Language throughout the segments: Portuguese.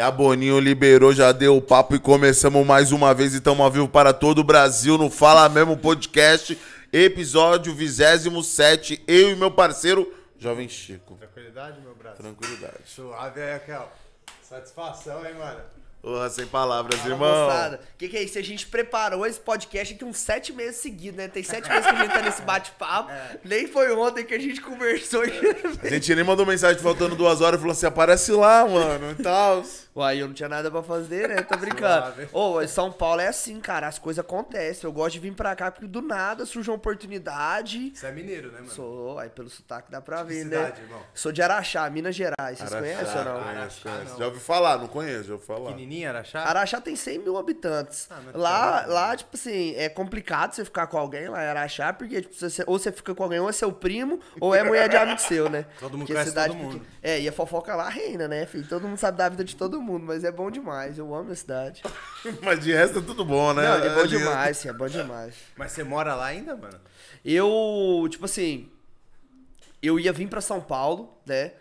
Que a Boninho liberou, já deu o papo e começamos mais uma vez. E estamos ao vivo para todo o Brasil no Fala Mesmo Podcast, episódio 27. Eu e meu parceiro, Jovem Chico. Tranquilidade, meu braço? Tranquilidade. Suave aí, Raquel. Satisfação, hein, mano? Porra, sem palavras, Fala, irmão. O que, que é isso? A gente preparou esse podcast aqui uns sete meses seguidos, né? Tem sete meses que a gente tá nesse bate-papo. Nem foi ontem que a gente conversou. A gente nem mandou mensagem faltando duas horas e falou assim: aparece lá, mano, e tal. Uai, eu não tinha nada pra fazer, né? Tô brincando. Ô, São Paulo é assim, cara. As coisas acontecem. Eu gosto de vir pra cá porque do nada surge uma oportunidade. Você é mineiro, né, mano? Sou, aí pelo sotaque dá pra ver, cidade, né? irmão? Sou de Araxá, Minas Gerais. Vocês conhecem ou não? Conheço, Araxá, conheço. não. Já ouvi falar, não conheço, já ouvi falar. Pequenininho, Araxá? Araxá tem 100 mil habitantes. Ah, mas lá, tá lá, tipo assim, é complicado você ficar com alguém lá em Araxá, porque tipo, você, ou você fica com alguém, ou é seu primo, ou é mulher de amigo seu, né? Todo mundo Porque conhece cidade todo mundo. É, e a fofoca lá reina, né, filho? Todo mundo sabe da vida de todo mundo, mas é bom demais. Eu amo a cidade. Mas de resto é tudo bom, né? Não, é bom demais, sim, é bom demais. Mas você mora lá ainda, mano? Eu, tipo assim, eu ia vir pra São Paulo, né?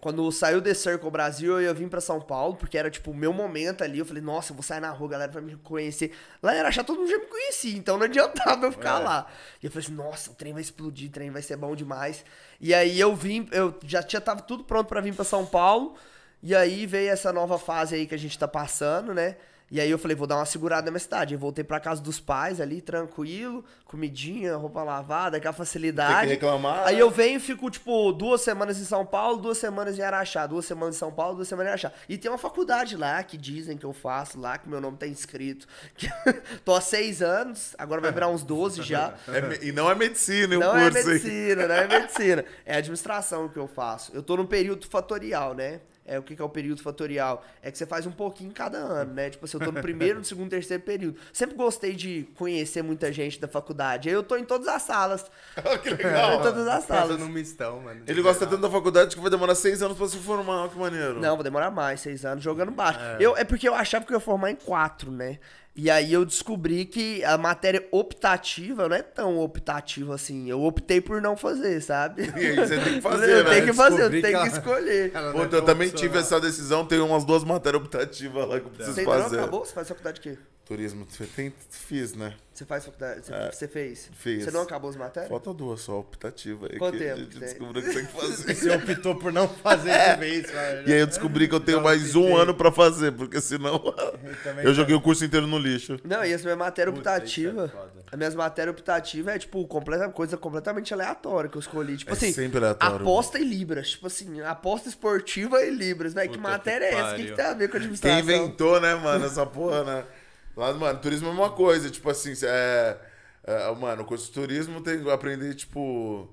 Quando saiu The Circle Brasil, eu ia vir pra São Paulo, porque era, tipo, o meu momento ali. Eu falei, nossa, eu vou sair na rua, a galera vai me conhecer. Lá em Araxá, todo mundo já me conhecia, então não adiantava eu ficar É. lá. E eu falei assim, nossa, o trem vai explodir, o trem vai ser bom demais. E aí eu vim, eu já tinha, tava tudo pronto pra vir pra São Paulo. E aí veio essa nova fase aí que a gente tá passando, né? E aí eu falei, vou dar uma segurada na minha cidade. Eu voltei pra casa dos pais ali, tranquilo, comidinha, roupa lavada, aquela facilidade. Tem que reclamar, Aí né? eu venho e fico, tipo, duas semanas em São Paulo, duas semanas em Araxá, duas semanas em São Paulo, duas semanas em Araxá. E tem uma faculdade lá que dizem que eu faço lá, que meu nome tá inscrito. Tô há seis anos, agora vai virar uns 12 já. É e não é medicina, o Não é curso, hein? medicina, não é medicina. É administração que eu faço. Eu tô no período fatorial, né? É, o que, que é o período fatorial? É que você faz um pouquinho cada ano, né? Tipo assim, eu tô no primeiro, no segundo, terceiro período. Sempre gostei de conhecer muita gente da faculdade. Aí eu tô em todas as salas. que Em legal. todas as salas. no mistão, mano. Ele gosta tanto da faculdade que vai demorar seis anos pra se formar, que maneiro. Não, vou demorar mais, seis anos jogando baixo. É. Eu, é porque eu achava que eu ia formar em quatro, né? E aí eu descobri que a matéria optativa não é tão optativa assim. Eu optei por não fazer, sabe? E aí você tem que fazer, eu né? tenho que fazer, eu tenho que ela- escolher. Ela Pô, é eu também tão tive essa decisão, tem umas duas matérias optativas lá que eu preciso não fazer. acabou? Você faz faculdade de quê? Turismo, você tem, fiz, né? Você faz faculdade? Você, você fez? fiz. Você não acabou as matérias? Falta duas só, optativa aí. Quanto que a tempo gente tem? descobriu que tem que fazer. Você optou por não fazer de vez. E aí eu descobri que eu tenho Já mais um optei. ano pra fazer, porque senão também eu joguei o curso inteiro no lixo. Não, e essa minha matéria Puta, optativa, isso é as minhas matérias optativas é, tipo, completa, coisa completamente aleatória que eu escolhi. Tipo É assim, sempre aleatório, aposta em Libras. Tipo assim, aposta esportiva em Libras. Velho, que matéria que é essa? O que, que tem a ver com Quem administração? inventou, né, mano, essa porra, né? Lá, mano, turismo é uma coisa, tipo assim, é, é, mano, o curso de turismo tem que aprender, tipo,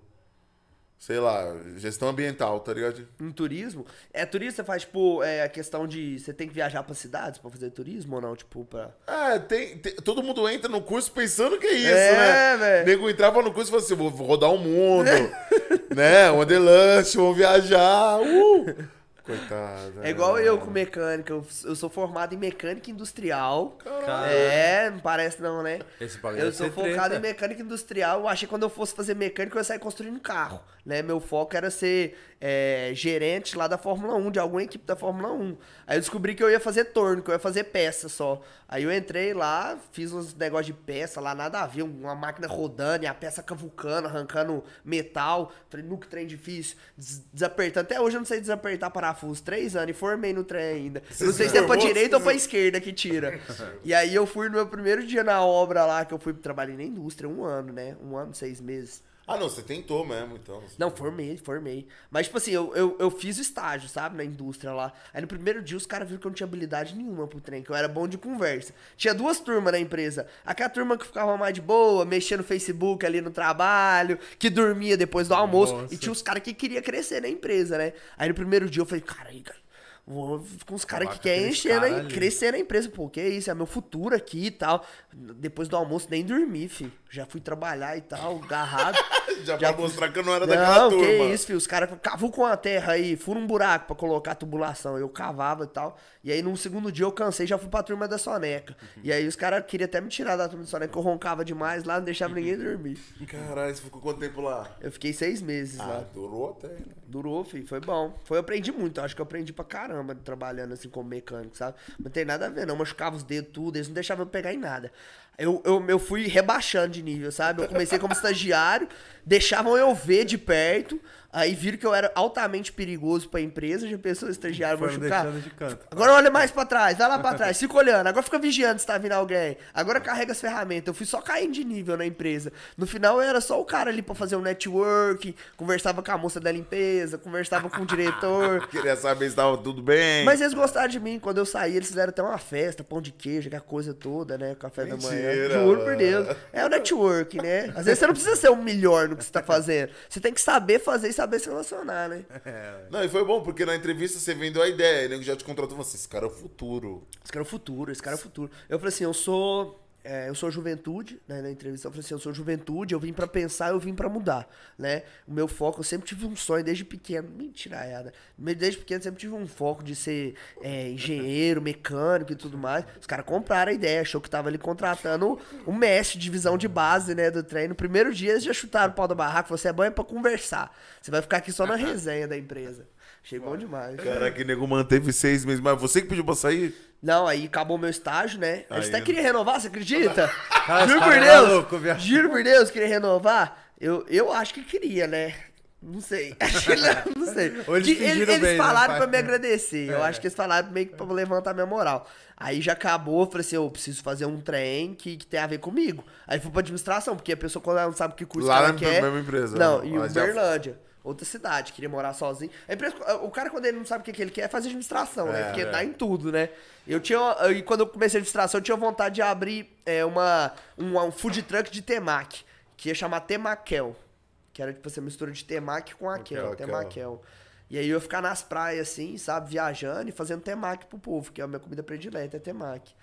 sei lá, gestão ambiental, tá ligado? Em turismo? É, turismo você faz, tipo, é, a questão de... Você tem que viajar pra cidades pra fazer turismo ou não? Tipo, pra... É, tem, tem- todo mundo entra no curso pensando que é isso, É, né? velho. Nego entrava no curso e falava assim, vou, vou rodar o mundo, né? Wanderlust, vou viajar, uh! Coitado. É igual eu com mecânica. Eu, eu sou formado em mecânica industrial. Caralho. É, não parece não, né? Esse Eu sou focado treta. em mecânica industrial. Eu achei que quando eu fosse fazer mecânica, eu ia sair construindo carro. Né? Meu foco era ser é, gerente lá da Fórmula 1, de alguma equipe da Fórmula 1. Aí eu descobri que eu ia fazer torno, que eu ia fazer peça só. Aí eu entrei lá, fiz uns negócios de peça lá, nada a ver, uma máquina rodando e a peça cavucando, arrancando metal. Falei, nunca trem difícil. Des- desapertando. Até hoje eu não sei desapertar parafuso. Três anos e formei no trem ainda. Eu não sei se é pra direita ou pra esquerda que tira. E aí eu fui no meu primeiro dia na obra lá, que eu fui trabalhei na indústria, um ano, né? Um ano, seis meses. Ah, não, você tentou mesmo, então. Não, formei, formei. Mas, tipo assim, eu, eu, eu fiz o estágio, sabe, na indústria lá. Aí no primeiro dia os caras viram que eu não tinha habilidade nenhuma pro trem, que eu era bom de conversa. Tinha duas turmas na empresa. Aquela turma que ficava mais de boa, mexendo no Facebook ali no trabalho, que dormia depois do almoço. Nossa. E tinha os caras que queria crescer na empresa, né? Aí no primeiro dia eu falei, cara, aí, cara. Vou com os caras que com querem encher, cara né? Crescer na empresa. Pô, que isso? É meu futuro aqui e tal. Depois do almoço, nem dormi, filho. Já fui trabalhar e tal, agarrado. Já, Já pra mostrar que eu não era daquela Não, turma. que isso, filho. Os caras cavucam a terra aí, furam um buraco pra colocar a tubulação. Eu cavava e tal. E aí, no segundo dia, eu cansei já fui pra turma da Soneca. E aí, os caras queriam até me tirar da turma da Soneca, que eu roncava demais lá, não deixava ninguém dormir. Caralho, você ficou quanto tempo lá? Eu fiquei seis meses Ah, lá. durou até, né? Durou, filho, foi bom. Foi, eu aprendi muito, eu acho que eu aprendi pra caramba trabalhando assim como mecânico, sabe? Não tem nada a ver, não. Machucava os dedos, tudo, eles não deixavam eu pegar em nada. Eu, eu, eu fui rebaixando de nível, sabe? Eu comecei como estagiário, deixavam eu ver de perto, aí viram que eu era altamente perigoso pra empresa, já pensou estagiário Foram machucar. de canto. Agora olha mais pra trás, vai lá pra trás, fica olhando. Agora fica vigiando se tá vindo alguém. Agora carrega as ferramentas. Eu fui só caindo de nível na empresa. No final eu era só o cara ali pra fazer um network, conversava com a moça da limpeza, conversava com o diretor. Queria saber se tava tudo bem. Mas eles gostaram de mim. Quando eu saí, eles fizeram até uma festa, pão de queijo, aquela coisa toda, né? Café da manhã. Mentira, Juro por. Deus. É o network, né? Às vezes você não precisa ser o melhor no que você tá fazendo. Você tem que saber fazer e saber se relacionar, né? Não, e foi bom, porque na entrevista você vendeu a ideia, ele já te contratou e falou assim, esse cara é o futuro. Esse cara é o futuro, esse cara é o futuro. Eu falei assim, eu sou. É, eu sou juventude, né? Na entrevista eu falei assim, eu sou juventude, eu vim pra pensar, eu vim pra mudar, né? O meu foco, eu sempre tive um sonho desde pequeno. Mentiraiada. Desde pequeno sempre tive um foco de ser é, engenheiro, mecânico e tudo mais. Os caras compraram a ideia, achou que tava ali contratando o mestre de divisão de base, né? Do treino. Primeiro dia eles já chutaram o pau do barraco, você é bom é pra conversar. Você vai ficar aqui só na resenha da empresa. Achei bom demais. Caraca, que nego manteve seis meses. Mas você que pediu pra sair? Não, aí acabou meu estágio, né? Eles Aí, até né? queriam renovar, você acredita? Cara, Juro por é Deus! maluco, viado. Juro por Deus, queria renovar. Eu, eu acho que queria, né? Não sei. Acho que não, não sei. Ou eles Que eles bem, né, falaram pai? pra me agradecer. Eu É. acho que eles falaram meio que pra levantar minha moral. Aí já acabou, eu falei assim, eu preciso fazer um trem que, que tem a ver comigo. Aí fui pra administração, porque a pessoa quando ela não sabe que curso Lá que ela na quer... mesma empresa, Não, né? em Ah, já- Uberlândia. Outra cidade, queria morar sozinho. O cara, quando ele não sabe o que, que ele quer, faz administração, né? É, Porque é. dá em tudo, né? Eu tinha. E quando eu comecei a administração, eu tinha vontade de abrir é, uma, um, um food truck de temaki, que ia chamar Temaquel. Que era tipo essa mistura de temaki com aquel, Aquel, Temaquel. E aí eu ia ficar nas praias assim, sabe, viajando e fazendo temaki pro povo, que é a minha comida predileta, é temaki.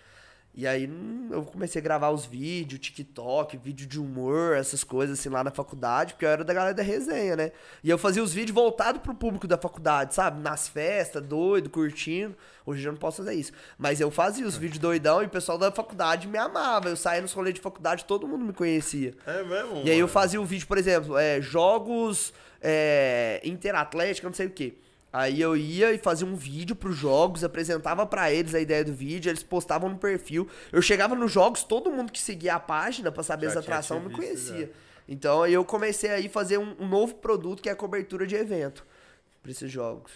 E aí hum, eu comecei a gravar os vídeos, TikTok, vídeo de humor, essas coisas assim lá na faculdade, porque eu era da galera da resenha, né? E eu fazia os vídeos voltados pro público da faculdade, sabe? Nas festas, doido, curtindo. Hoje eu não posso fazer isso. Mas eu fazia os vídeos doidão e o pessoal da faculdade me amava. Eu saía nos rolês de faculdade, todo mundo me conhecia. É mesmo? E aí eu mano? fazia o vídeo, por exemplo, é, jogos é, interatlética, não sei o quê. Aí eu ia e fazia um vídeo pros jogos, apresentava pra eles a ideia do vídeo, eles postavam no perfil. Eu chegava nos jogos, todo mundo que seguia a página pra saber Já as atrações me visto, conhecia. Então aí eu comecei aí a fazer um, um novo produto que é a cobertura de evento pra esses jogos.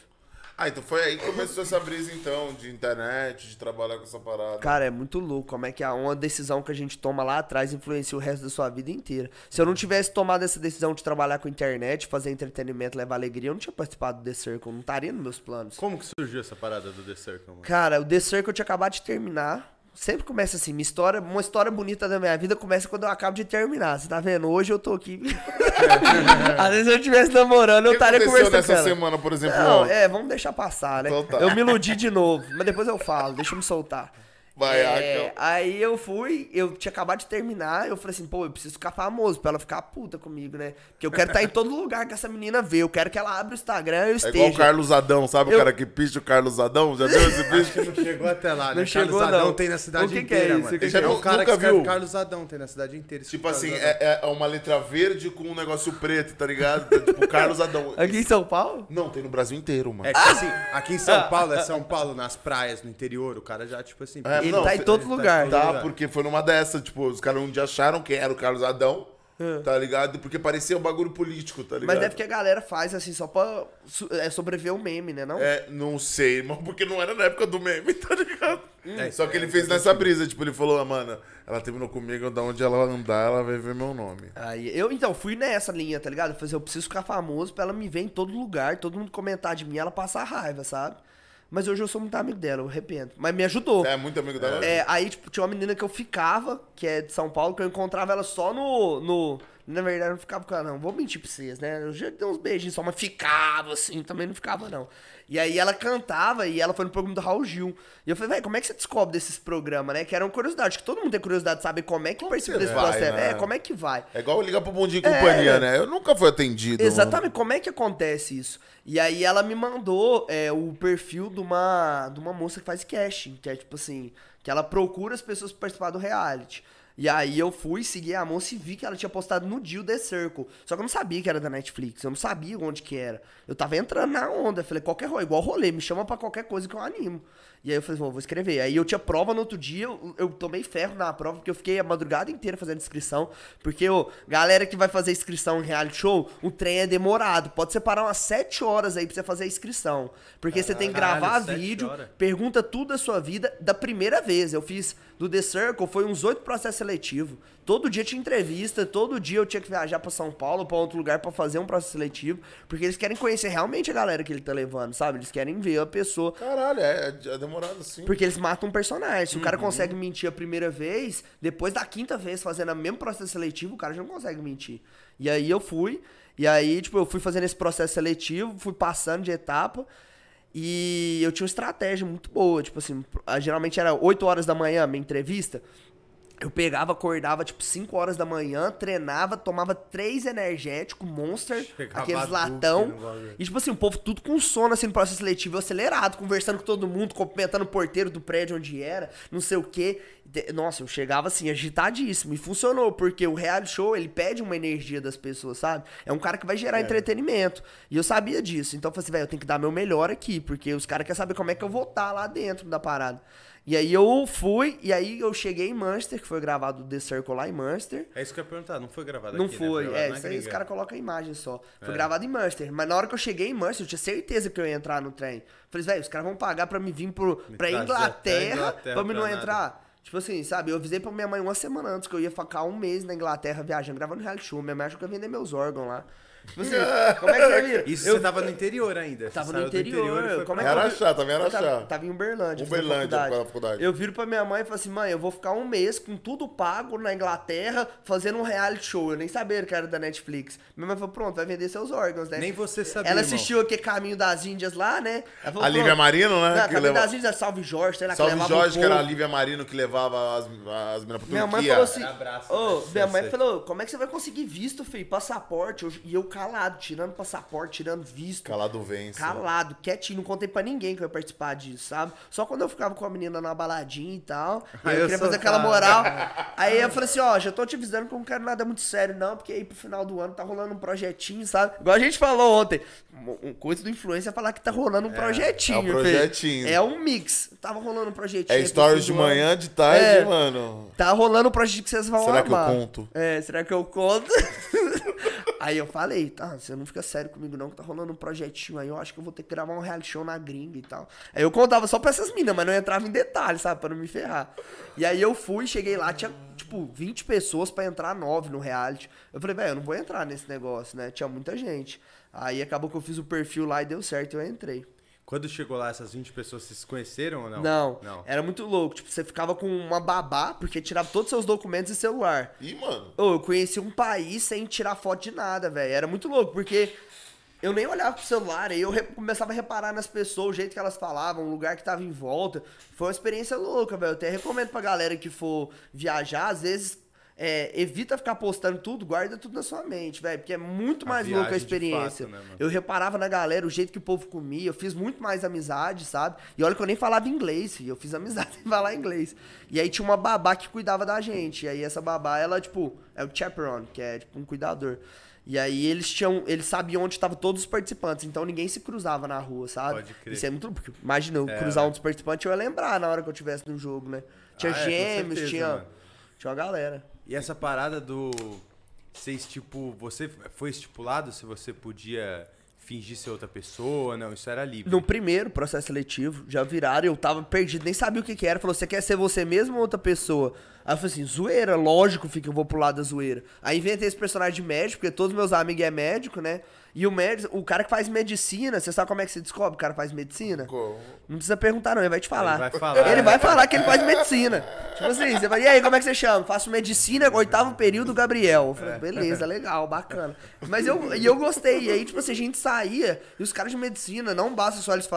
Ah, então foi aí que começou essa brisa, então, de internet, de trabalhar com essa parada. Cara, é muito louco como é que a- uma decisão que a gente toma lá atrás influencia o resto da sua vida inteira. Se eu não tivesse tomado essa decisão de trabalhar com internet, fazer entretenimento, levar alegria, eu não tinha participado do The Circle, não estaria nos meus planos. Como que surgiu essa parada do The Circle, mano? Cara, o The Circle eu tinha acabado de terminar. Sempre começa assim, minha história, uma história bonita da minha vida começa quando eu acabo de terminar. Você tá vendo? Hoje eu tô aqui. Às vezes eu estivesse namorando, eu estaria conversando. nessa com ela. semana, por exemplo? Não, ó? é, vamos deixar passar, né? Então tá. Eu me iludi de novo, mas depois eu falo, deixa eu me soltar. Vai, É, aí eu fui, eu tinha acabado de terminar, eu falei assim, pô, eu preciso ficar famoso pra ela ficar puta comigo, né? Porque eu quero estar em todo lugar que essa menina vê, eu quero que ela abra o Instagram e eu É esteja. igual o Carlos Adão, sabe Eu- o cara que picha o Carlos Adão? Já viu esse bicho? Não chegou até lá, né? Não chegou, Carlos Adão não. tem na cidade O que que é inteira, isso? mano. O que que é é um isso? cara Nunca que escreve viu? Carlos Adão, tem na cidade inteira. Tipo assim, é, é uma letra verde com um negócio preto, tá ligado? É tipo Carlos Adão. Aqui em São Paulo? Não, tem no Brasil inteiro, mano. É que assim, aqui em São Paulo, é São Paulo, nas praias, no interior, o cara já, tipo assim... É, Ele não, tá em todo tá em lugar. Tá, lugar. porque foi numa dessa, tipo, os caras um dia acharam quem era o Carlos Adão, tá ligado? Porque parecia um bagulho político, tá ligado? Mas deve que a galera faz assim, só pra é, sobreviver o meme, né? Não? É, não sei, mas porque não era na época do meme, tá ligado? É, Só que ele fez nessa brisa, tipo, ele falou, ah, mano, ela terminou comigo, da onde ela andar, ela vai ver meu nome. Aí eu, então, fui nessa linha, tá ligado? Eu falei assim, eu preciso ficar famoso pra ela me ver em todo lugar, todo mundo comentar de mim, ela passar raiva, sabe? Mas hoje eu sou muito amigo dela, eu arrependo. Mas me ajudou. É muito amigo dela? É, aí, tipo, tinha uma menina que eu ficava, que é de São Paulo, que eu encontrava ela só no, no, Na verdade, eu não ficava com ela, não. Vou mentir pra vocês, né? Eu já dei uns beijinhos só, mas ficava assim, também não ficava, não. E aí ela cantava e ela foi no programa do Raul Gil. E eu falei, velho, como é que você descobre desses programas, né? Que eram curiosidade, que todo mundo tem curiosidade de saber como é que participa desse vai, processo. né? É, como é que vai. É igual ligar pro Dia e Companhia, né? Eu nunca fui atendido. Exatamente, como é que acontece isso? E aí ela me mandou é, o perfil de uma, de uma moça que faz casting, que é tipo assim, que ela procura as pessoas pra participar do reality. E aí eu fui seguir a moça e vi que ela tinha postado no dia o The Circle. Só que eu não sabia que era da Netflix, eu não sabia onde que era. Eu tava entrando na onda, falei, qualquer rolê, igual rolê, me chama pra qualquer coisa que eu animo. E aí eu falei, "Bom, vou escrever. Aí eu tinha prova no outro dia, eu, eu tomei ferro na prova, porque eu fiquei a madrugada inteira fazendo inscrição. Porque, ô, galera que vai fazer inscrição em reality show, o trem é demorado. Pode separar umas 7 horas aí pra você fazer a inscrição. Porque você tem que Caralho, gravar sete vídeo, pergunta tudo da sua vida da primeira vez. Eu fiz do The Circle, foi uns oito processos seletivos. Todo dia tinha entrevista, todo dia eu tinha que viajar pra São Paulo, pra outro lugar pra fazer um processo seletivo, porque eles querem conhecer realmente a galera que ele tá levando, sabe? Eles querem ver a pessoa. Caralho, é, é demorado assim. Porque eles matam um personagem. Se o Uhum. cara consegue mentir a primeira vez, depois da quinta vez fazendo o mesmo processo seletivo, o cara já não consegue mentir. E aí eu fui, e aí, tipo, eu fui fazendo esse processo seletivo, fui passando de etapa. E eu tinha uma estratégia muito boa, tipo assim, ah, geralmente era 8 horas da manhã minha entrevista. Eu pegava, acordava tipo 5 horas da manhã, treinava, tomava três energéticos, Monster, Chegava aqueles latão. E tipo assim, o povo tudo com sono assim no processo seletivo, acelerado, conversando com todo mundo, cumprimentando o porteiro do prédio onde era, não sei o quê. Nossa, eu chegava assim, agitadíssimo. E funcionou, porque o reality show, ele pede uma energia das pessoas, sabe? É um cara que vai gerar entretenimento. E eu sabia disso. Então eu falei assim, velho, eu tenho que dar meu melhor aqui, porque os caras querem saber como é que eu vou estar lá dentro da parada. E aí eu fui, e aí eu cheguei em Manchester, que foi gravado The Circle lá em Manchester. É isso que eu ia perguntar, não foi gravado Não aqui, né? foi, gravado é, isso aí os caras colocam a imagem só. Foi É. gravado em Manchester. Mas na hora que eu cheguei em Manchester, eu tinha certeza que eu ia entrar no trem. Falei, velho, os caras vão pagar pra me vir pro, pra trazer até Inglaterra, Inglaterra pra me não pra nada. entrar. Tipo assim, sabe? Eu avisei pra minha mãe uma semana antes que eu ia ficar um mês na Inglaterra viajando, gravando reality show. Minha mãe achou que eu ia vender meus órgãos lá. Assim, como é que você vira? Isso eu você tava no interior ainda. você Tava no interior. foi como é que Era eu vi- achar, também era achar. tava em Uberlândia. Uberlândia, faculdade. faculdade. Eu viro pra minha mãe e falo assim, mãe, eu vou ficar um mês com tudo pago na Inglaterra, fazendo um reality show. Eu nem sabia que era da Netflix. Minha mãe falou, pronto, vai vender seus órgãos, né? Nem você sabia, Ela irmão. assistiu aqui Caminho das Índias lá, né? Falou, A Lívia. Marino, né? Não, que Caminho leva- das Índias, Salve Jorge, sei lá, que Salve Jorge, que era a. Lívia Marino que levava as, as minas pra Minha mãe Turquia. falou assim, né? minha mãe falou, como é que você vai conseguir visto, filho? Passaporte. E eu calado, tirando passaporte, tirando visto. Calado vence. Calado, quietinho, não contei pra ninguém que eu ia participar disso, sabe? Só quando eu ficava com a menina na baladinha e tal, Aí eu eu queria fazer aquela moral. Aí eu falei assim, ó, já tô te avisando que eu não quero nada muito sério, não, porque aí pro final do ano tá rolando um projetinho, sabe? Igual a gente falou ontem, um- coisa do influencer é falar que tá rolando um projetinho. é um filho. projetinho. É um mix. Tava rolando um projetinho. É stories de do ano. manhã, de tarde, É. mano. Tá rolando um projeto que vocês vão Será que eu amar. conto? É, será que eu conto? aí eu falei, tá, você não fica sério comigo não, que tá rolando um projetinho aí, eu acho que eu vou ter que gravar um reality show na gringa e tal. Aí eu contava só pra essas minas, mas não entrava em detalhes, sabe, pra não me ferrar. E aí eu fui, cheguei lá, tinha, tipo, 20 pessoas pra entrar 9 no reality. Eu falei, velho, eu não vou entrar nesse negócio, né, tinha muita gente. Aí acabou que eu fiz o perfil lá e deu certo, eu entrei. Quando chegou lá, essas 20 pessoas, vocês se conheceram ou não? Não, Não. era muito louco, tipo, você ficava com uma babá, porque tirava todos os seus documentos e celular. Ih, mano. Ô, eu conheci um país sem tirar foto de nada, velho. Era muito louco, porque eu nem olhava pro celular, aí eu começava a reparar nas pessoas, o jeito que elas falavam, o lugar que tava em volta. Foi uma experiência louca, velho. Eu até recomendo pra galera que for viajar, às vezes. É, evita ficar postando tudo, guarda tudo na sua mente, velho. Porque é muito A mais louca a viagem de experiência. fato, né, eu reparava na galera, o jeito que o povo comia, eu fiz muito mais amizade, sabe? E olha que eu nem falava inglês, filho. Eu fiz amizade sem falar inglês. E aí tinha uma babá que cuidava da gente. E aí essa babá, ela, tipo, é o chaperone, que é tipo um cuidador. E aí eles tinham, eles sabiam onde estavam todos os participantes, então ninguém se cruzava na rua, sabe? Pode crer. Isso é muito, porque imagina eu É, cruzar né? um dos participantes, eu ia lembrar na hora que eu tivesse no jogo, né? Tinha Ah, é, gêmeos, certeza, tinha mano. tinha uma galera. E essa parada do. Vocês, tipo, você foi estipulado se você podia fingir ser outra pessoa? Não, isso era livre. No primeiro processo seletivo, já viraram, eu tava perdido, nem sabia o que que era. Falou, você quer ser você mesmo ou outra pessoa? Aí eu falei assim, zoeira, lógico que eu vou pro lado da zoeira. Aí inventei esse personagem de médico, porque todos meus amigos é médico, né? E o médico, o cara que faz medicina, você sabe como é que você descobre o cara faz medicina? Como? Não precisa perguntar, não, ele vai te falar. Ele vai falar. Ele vai falar que ele faz medicina. Tipo assim, você vai, e aí, como é que você chama? Faço medicina, oitavo período, Gabriel. Eu falei, beleza, legal, bacana. Mas eu, e eu gostei. E aí, tipo assim, a gente saía, e os caras de medicina, não basta só eles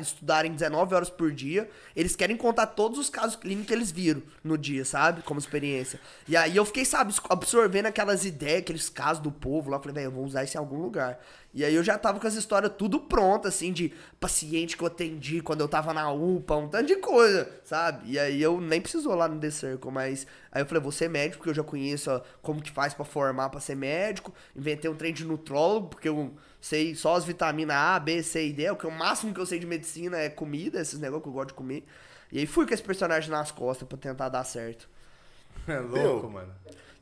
estudarem 19 horas por dia, eles querem contar todos os casos clínicos que eles viram no dia, sabe? Como experiência. E aí eu fiquei, sabe, absorvendo aquelas ideias, aqueles casos do povo lá. Eu falei, velho, eu vou usar isso em algum lugar. E aí eu já tava com as histórias tudo pronta, assim, de paciente que eu atendi quando eu tava na UPA, um tanto de coisa, sabe? E aí eu nem precisou lá no The Circle, mas aí eu falei, vou ser médico, porque eu já conheço ó, como que faz pra formar pra ser médico. Inventei um trem de nutrólogo, porque eu sei só as vitaminas A, B, C e D. O que o máximo que eu sei de medicina é comida, esses negócios que eu gosto de comer. E aí fui com esse personagem nas costas pra tentar dar certo. É louco, Deu. mano.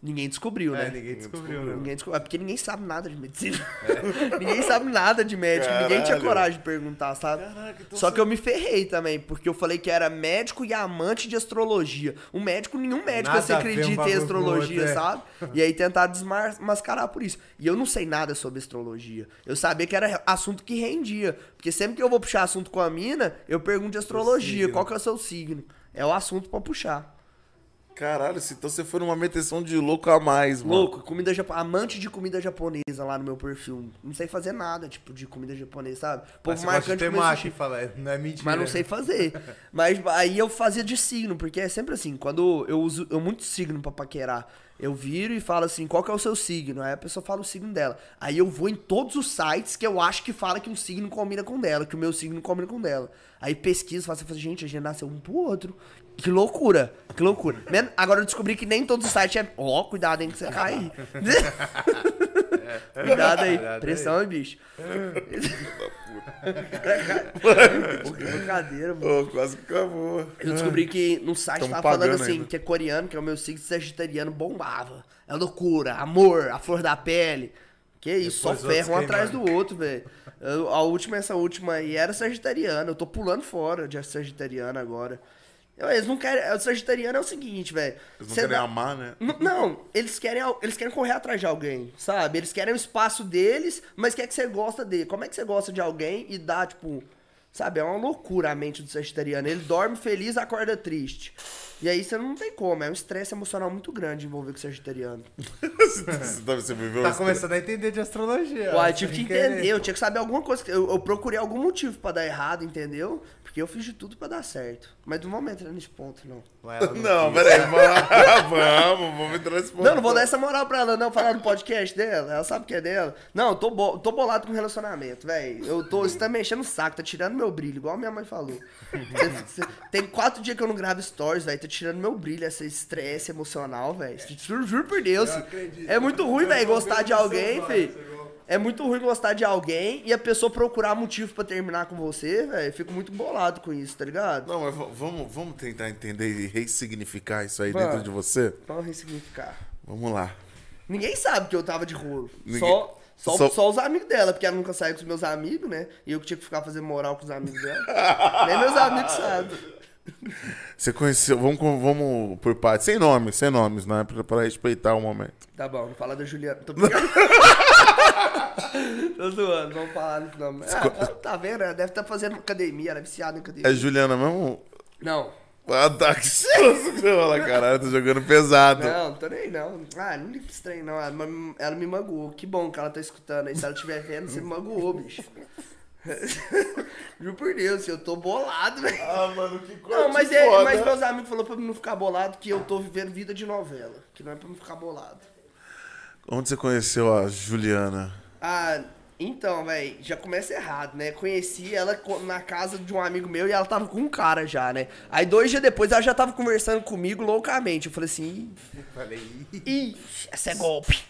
Ninguém descobriu, né? É, ninguém descobriu, né? Ninguém descobriu. É porque ninguém sabe nada de medicina. ninguém sabe nada de médico. Ninguém tinha Caralho. coragem de perguntar, sabe? Caraca, então Só você- que eu me ferrei também, porque eu falei que era médico e amante de astrologia. Um médico, nenhum médico você a ver um acredita em astrologia, outro, é. sabe? E aí tentar desmascarar por isso. E eu não sei nada sobre astrologia. Eu sabia que era assunto que rendia. Porque sempre que eu vou puxar assunto com a mina, eu pergunto de astrologia. Qual que é o seu signo? É o assunto pra puxar. Caralho, se- então você foi numa meteção de louco a mais, mano. Louco, comida japonesa, amante de comida japonesa lá no meu perfil. Não sei fazer nada, tipo, de comida japonesa, sabe? Mas Povo marcando de ter comer macho e fala, é, não é mentira. Mas não sei fazer. Mas aí eu fazia de signo, porque é sempre assim, quando eu uso eu muito signo pra paquerar, eu viro e falo assim, qual que é o seu signo? Aí a pessoa fala o signo dela. Aí eu vou em todos os sites que eu acho que fala que um signo combina com dela, que o meu signo combina com dela. Aí pesquiso, faço, faço gente, a gente nasceu um pro outro. Que loucura, que loucura. Men- Agora eu descobri que nem todos os sites é. Ó, cuidado, hein, que você cair. cuidado aí. Cuidado aí. Pressão, hein, bicho. Brincadeira, mano. Ô, quase que acabou. Eu descobri que no site Tamo tava falando assim, ainda. que é coreano, que é o meu signo sagitariano, bombava. É loucura, amor, a flor da pele. Que isso, Depois só ferro um atrás do outro, velho. A última, essa última aí era sagitariana. Eu tô pulando fora de sagitariana agora. Eles não querem. O sagitariano é o seguinte, velho. Eles não Cê querem dá- amar, né? N- Não, eles querem, eles querem correr atrás de alguém, sabe? Eles querem o espaço deles, mas quer que você gosta dele. Como é que você gosta de alguém e dá, tipo, sabe? É uma loucura a mente do sagitariano. Ele dorme feliz, acorda triste. E aí você não tem como, é um estresse emocional muito grande envolver com o sagitariano. Você, tá- viveu Tá começando a entender de astrologia. Uai, eu tive que entender, eu tinha que saber alguma coisa. Eu, eu procurei algum motivo pra dar errado, entendeu? Porque eu fiz de tudo pra dar certo. Mas não vamos entrar nesse ponto, não. Ué, Não, quis. peraí, vamos, vamos, vamos entrar nesse ponto. Não, não vou dar essa moral pra ela, não, falar no podcast dela. Ela sabe que é dela. Não, eu tô, bo- tô bolado com relacionamento, velho. Eu tô. Você tá me enchendo o saco, tá tirando meu brilho, igual minha mãe falou. Cê- cê- tem quatro dias que eu não gravo stories, velho. Tá tirando meu brilho, esse estresse emocional, velho. Juro, juro por Deus. É muito ruim, velho, gostar de alguém, filho. É muito ruim gostar de alguém e a pessoa procurar motivo pra terminar com você, velho. Fico muito bolado com isso, tá ligado? Não, mas vamos, vamos tentar entender e ressignificar isso aí Vamos. dentro de você? Vamos ressignificar. Vamos lá. Ninguém sabe que eu tava de rolo. Ninguém- Só, só, Só- só... os amigos dela, porque ela nunca saiu com os meus amigos, né? E eu que tinha que ficar fazendo moral com os amigos dela. Nem meus amigos sabem. Você conheceu, vamos, vamos por partes, sem nomes, sem nomes, né? Pra, pra respeitar o momento. Tá bom, não fala da Juliana. Tô brincando. Tô zoando, vamos falar nesse nome. Ah, tá vendo? Ela deve estar fazendo academia, ela é viciada em academia. É Juliana mesmo? Não, Ah, tá, que fala, caralho, tá jogando pesado. não, não tô nem não. Ah, não liga trem, não. Ela, me- ela me magoou. Que bom que ela tá escutando aí. Se ela estiver vendo, você me magoou, bicho. Juro por Deus, eu tô bolado, velho. Ah, mano, que coisa Não, mas, é, foda. mas meus amigos falaram pra mim não ficar bolado que eu tô vivendo vida de novela. Que não é pra me ficar bolado. Onde você conheceu a Juliana? Ah, então, velho, já começa errado, né? Conheci ela na casa de um amigo meu e ela tava com um cara já, né? Aí dois dias depois ela já tava conversando comigo loucamente. Eu falei assim, Falei, "Ih, ih, essa é golpe.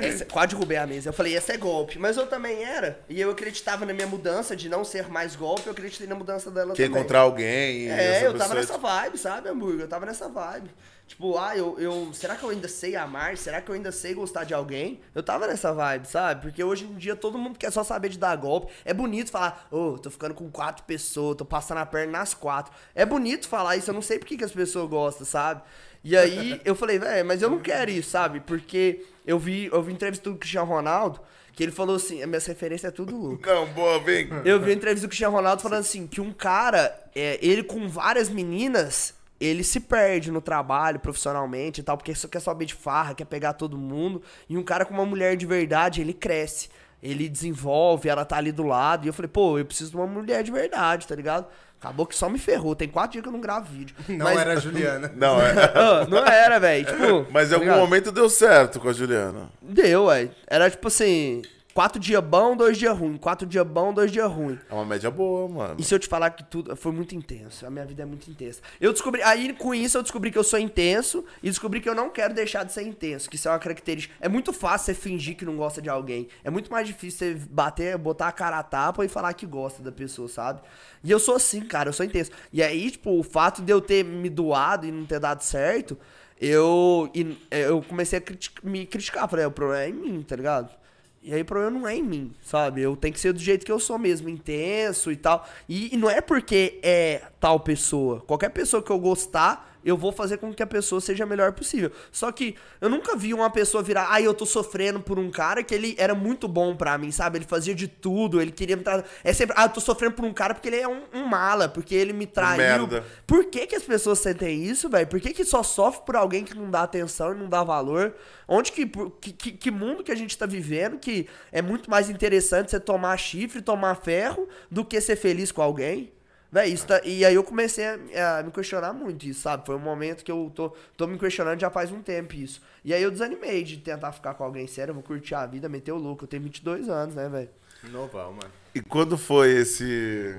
Essa, quase derrubei a mesa. Eu falei, essa é golpe. Mas eu também era. E eu acreditava na minha mudança de não ser mais golpe. Eu acreditei na mudança dela Quer também. encontrar alguém e É, eu tava nessa vibe, sabe, hambúrguer? Eu tava nessa vibe. Tipo, ah, eu, eu. Será que eu ainda sei amar? Será que eu ainda sei gostar de alguém? Eu tava nessa vibe, sabe? Porque hoje em dia todo mundo quer só saber de dar golpe. É bonito falar, ô, tô ficando com quatro pessoas, tô passando a perna nas quatro. É bonito falar isso, eu não sei por que, que as pessoas gostam, sabe? E aí eu falei, velho, mas eu não quero isso, sabe? Porque eu vi, eu vi entrevista do Cristiano Ronaldo, que ele falou assim, a minha referência é tudo louco. Não, boa, vem. Eu vi entrevista do Cristiano Ronaldo falando assim, que um cara, é, ele com várias meninas, ele se perde no trabalho, profissionalmente e tal, porque só quer saber de farra, quer pegar todo mundo. E um cara com uma mulher de verdade, ele cresce. Ele desenvolve, ela tá ali do lado. E eu falei, pô, eu preciso de uma mulher de verdade, tá ligado? Acabou que só me ferrou. Tem quatro dias que eu não gravo vídeo. Não Mas- era a Juliana. Não, é. Ah, não era, velho. Tipo, Mas em tá algum ligado? momento deu certo com a Juliana. Deu, velho. Era tipo assim, quatro dias bom, dois dias ruim. Quatro dias bom, dois dias ruim. É uma média boa, mano. E se eu te falar que tudo foi muito intenso, a minha vida é muito intensa. Eu descobri, aí com isso eu descobri que eu sou intenso e descobri que eu não quero deixar de ser intenso, que isso é uma característica. É muito fácil você fingir que não gosta de alguém. É muito mais difícil você bater, botar a cara a tapa e falar que gosta da pessoa, sabe? E eu sou assim, cara, eu sou intenso. E aí, tipo, o fato de eu ter me doado e não ter dado certo, eu eu comecei a me criticar, falei, o problema é em mim, tá ligado? E aí o problema não é em mim, sabe? Eu tenho que ser do jeito que eu sou mesmo, intenso e tal. E, e não é porque é tal pessoa. Qualquer pessoa que eu gostar, eu vou fazer com que a pessoa seja a melhor possível. Só que eu nunca vi uma pessoa virar, ai, eu tô sofrendo por um cara que ele era muito bom pra mim, sabe? Ele fazia de tudo, ele queria me tratar. É sempre, ah, eu tô sofrendo por um cara porque ele é um, um mala, porque ele me traiu. merda. Por que, que as pessoas sentem isso, velho? Por que, que só sofre por alguém que não dá atenção e não dá valor? Onde que, que, que mundo que a gente tá vivendo que é muito mais interessante você tomar chifre, tomar ferro, do que ser feliz com alguém? Véi, isso tá- e aí eu comecei a, a me questionar muito isso, sabe? Foi um momento que eu tô, tô me questionando já faz um tempo isso. E aí eu desanimei de tentar ficar com alguém sério, eu vou curtir a vida, meter o louco. Eu tenho 22 anos, né, velho? Novão, mano. E quando foi esse.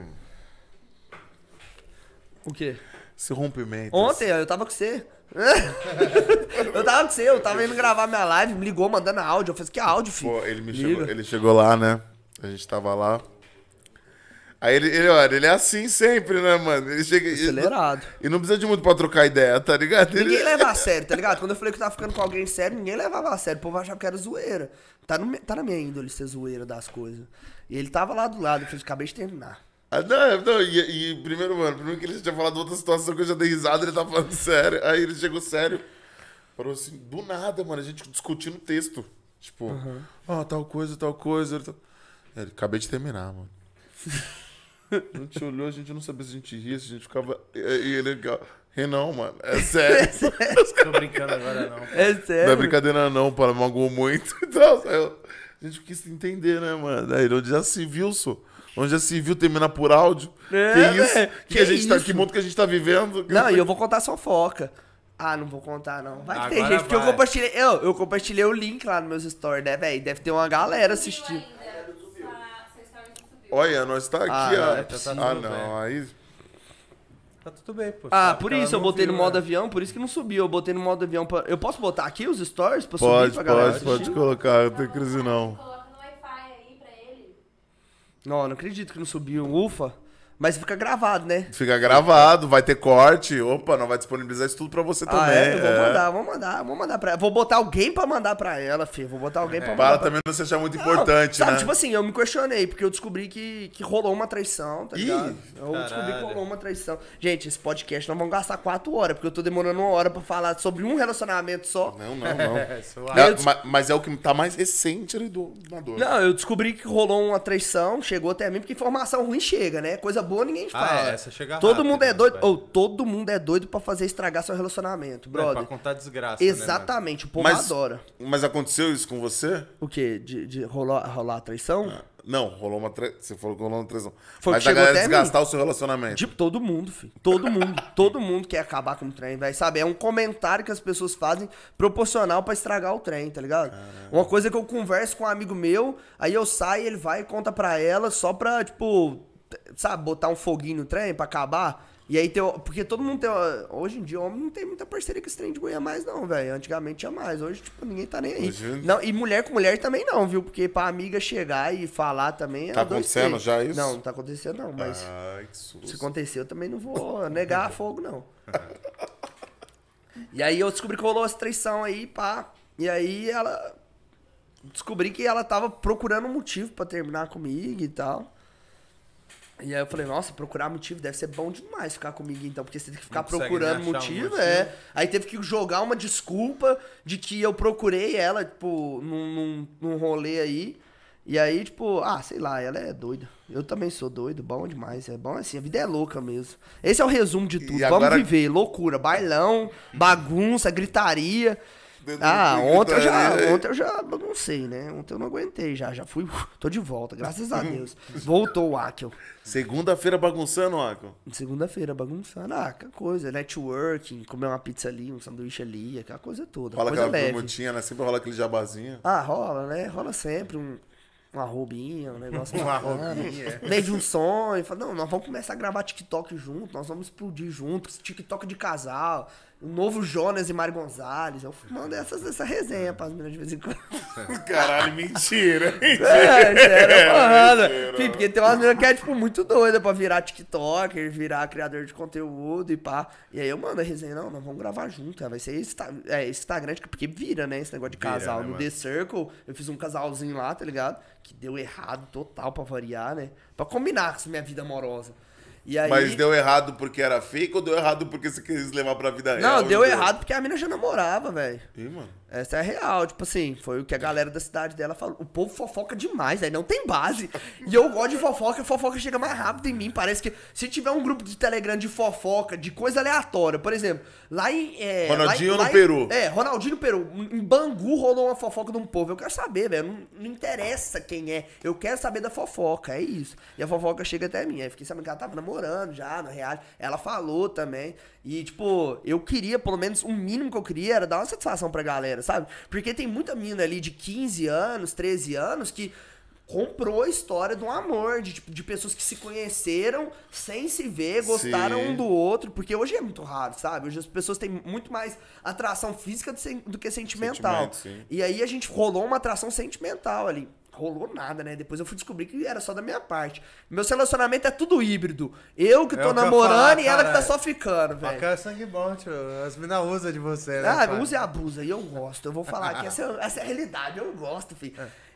O quê? Esse rompimento? Ontem, eu tava com você. eu tava com você, eu tava indo gravar minha live, me ligou mandando áudio. Eu falei, que áudio, filho? Pô, ele me Liga. chegou, ele chegou lá, né? A gente tava lá. Aí ele, ele, olha, ele é assim sempre, né, mano? Ele chega. Acelerado. E não precisa de muito pra trocar ideia, tá ligado? Ele- Ninguém leva a sério, tá ligado? Quando eu falei que eu tava ficando com alguém sério, ninguém levava a sério. O povo achava que era zoeira. Tá, no, tá na minha índole ser zoeira das coisas. E ele tava lá do lado, eu falei, acabei de terminar. Ah, não, não, e, e primeiro, mano, primeiro que ele tinha falado outra situação que eu já dei risada, ele tá falando sério. Aí ele chegou sério. Falou assim, do nada, mano, a gente discutindo o texto. Tipo, ah, tal coisa, tal coisa. Ele, tá... ele, acabei de terminar, mano. A gente olhou, a gente não sabia se a gente ria, se a gente ficava. E ele, Renan, mano, é sério. Tô brincando agora, não. É sério. Não é brincadeira não, ela magoou muito e eu- a gente quis entender, né, mano? Aí onde já se viu, só. Onde já se viu terminar por áudio. É, que isso? velho, Que, que a gente tá, isso? que mundo que a gente tá vivendo? Não, e eu vou contar só foca. Ah, não vou contar, não. Vai que tem Agora gente, porque eu vai. compartilhei. Eu, eu compartilhei o link lá nos meus stories, né, velho? Deve ter uma galera assistindo. Olha, nós tá aqui, Ah, ó. não, é, tá tudo ah, bem. não, aí. Tá tudo bem, pô. Ah, por isso eu botei no viu, modo né? avião, por isso que não subiu. Eu botei no modo avião pra. Eu posso botar aqui os stories pra Pode, subir pra galera? pode, pode colocar, não tem crise não. Coloca no Wi-Fi aí pra ele. Não, não acredito que não subiu. Ufa. Mas fica gravado, né? Fica gravado, vai ter corte. Opa, não vai disponibilizar isso tudo pra você também. ah, é? Eu vou é. mandar, vou mandar, vou mandar pra ela. Vou botar alguém pra mandar pra ela, filho. Vou botar alguém pra mandar. Para pra- também não se achar muito Não, importante, sabe, né? tipo assim, eu me questionei, porque eu descobri que, que rolou uma traição, tá Ih, ligado? Eu descobri que caralho. rolou uma traição. Gente, esse podcast nós vamos gastar quatro horas, porque eu tô demorando uma hora pra falar sobre um relacionamento só. Não, não, não. É. Não, Eu des- ma- mas é o que tá mais recente ali do na dor. Não, eu descobri que rolou uma traição, chegou até mim, porque informação ruim chega, né? Coisa boa ninguém Ah, fala. é, essa chega todo rápido, mundo é né, doido, ou todo mundo é doido pra fazer estragar seu relacionamento, É, brother. pra contar desgraça, né, Exatamente, o povo Mas- adora. Mas aconteceu isso com você? O quê? De, de rolar, rolar a traição? Não, rolou uma traição. Você falou que rolou uma traição. Foi Mas a galera desgastar o seu relacionamento. Tipo, todo mundo, filho. Todo mundo. todo mundo quer acabar com o trem, velho. Sabe? É um comentário que as pessoas fazem proporcional pra estragar o trem, tá ligado? Uma coisa que eu converso com um amigo meu, aí eu saio, ele vai e conta pra ela só pra, tipo, sabe, botar um foguinho no trem pra acabar. E aí tem. Porque todo mundo tem. Hoje em dia, homem não tem muita parceria com esse trem de Goiânia mais, não, velho. Antigamente tinha mais. Hoje, tipo, ninguém tá nem aí. Hoje- Não, e mulher com mulher também não, viu? Porque pra amiga chegar e falar também é Tá acontecendo três. já isso? Não, não tá acontecendo, não, mas. Ai, que Se susto. acontecer, eu também não vou negar fogo, não. E aí eu descobri que rolou essa traição aí, pá. E aí ela. Descobri que ela tava procurando um motivo pra terminar comigo e tal. E aí eu falei, nossa, procurar motivo deve ser bom demais ficar comigo então, porque você tem que ficar procurando achar um motivo, motivo. é. Aí teve que jogar uma desculpa de que eu procurei ela, tipo, num, num, num rolê aí. E aí, tipo, ah, sei lá, ela é doida. Eu também sou doido, bom demais. É bom assim, a vida é louca mesmo. Esse é o resumo de tudo. E Vamos agora- viver, loucura, bailão, bagunça, gritaria. Ah, ontem eu, já, gritaria. ontem eu já baguncei, né? Ontem eu não aguentei já, já fui, tô de volta, graças a Deus. Voltou o Akel. Segunda-feira bagunçando, Akon. Segunda-feira, bagunçando. Ah, aquela coisa, networking, comer uma pizza ali, um sanduíche ali, aquela coisa toda. Rola coisa aquela leve. permutinha, né? Sempre rola aquele jabazinho. Ah, rola, né? Rola sempre um, um arrobinha, um negócio Um é. Veio de um sonho, fala, não, nós vamos começar a gravar TikTok junto, nós vamos explodir juntos, TikTok de casal, o novo Jonas e Mário Gonzalez. Eu mando essas, essa resenha pras meninas de vez em quando. Caralho, mentira. É, sério, mano. Fih, porque tem umas meninas que é, tipo, muito doida pra virar TikToker, virar criador de conteúdo e pá. E aí eu mando a resenha, não, nós vamos gravar junto. é, Vai ser Insta- é, Instagram, porque vira, né? Esse negócio de Vira, casal. né, no mano? The Circle, eu fiz um casalzinho lá, tá ligado? Que deu errado total pra variar, né? Pra combinar com minha vida amorosa. Aí... Mas deu errado porque era fake ou deu errado porque você quis levar pra vida real? Não, deu errado porque a mina já namorava, velho. Ih, mano. Essa é a real, tipo assim, foi o que a galera da cidade dela falou. O povo fofoca demais, aí não tem base. E eu gosto de fofoca, a fofoca chega mais rápido em mim. Parece que se tiver um grupo de Telegram de fofoca, de coisa aleatória, por exemplo, lá em. é, Ronaldinho lá em- no lá em- Peru. É, Ronaldinho no Peru. Em Bangu rolou uma fofoca de um povo. Eu quero saber, velho. Não, não interessa quem é. Eu quero saber da fofoca, é isso. E a fofoca chega até mim. Aí fiquei sabendo que ela tava namorando já, no real. Ela falou também. E, tipo, eu queria, pelo menos, o mínimo que eu queria era dar uma satisfação pra galera, sabe? Porque tem muita mina ali de 15 anos, 13 anos que comprou a história do amor, de, tipo, de pessoas que se conheceram sem se ver, gostaram Sim. um do outro, porque hoje é muito raro, sabe? Hoje as pessoas têm muito mais atração física do, que sentimental. Sentimento. E aí a gente rolou uma atração sentimental ali. Rolou nada, né? Depois eu fui descobrir que era só da minha parte. Meu relacionamento é tudo híbrido. Eu que É tô que eu namorando falar, e ela que tá cara. só ficando, velho. que é sangue bom, tio. As minas usam de você, né? Ah, pai? usa e abusa. E eu gosto. Eu vou falar aqui, essa, essa é a realidade. Eu gosto, filho.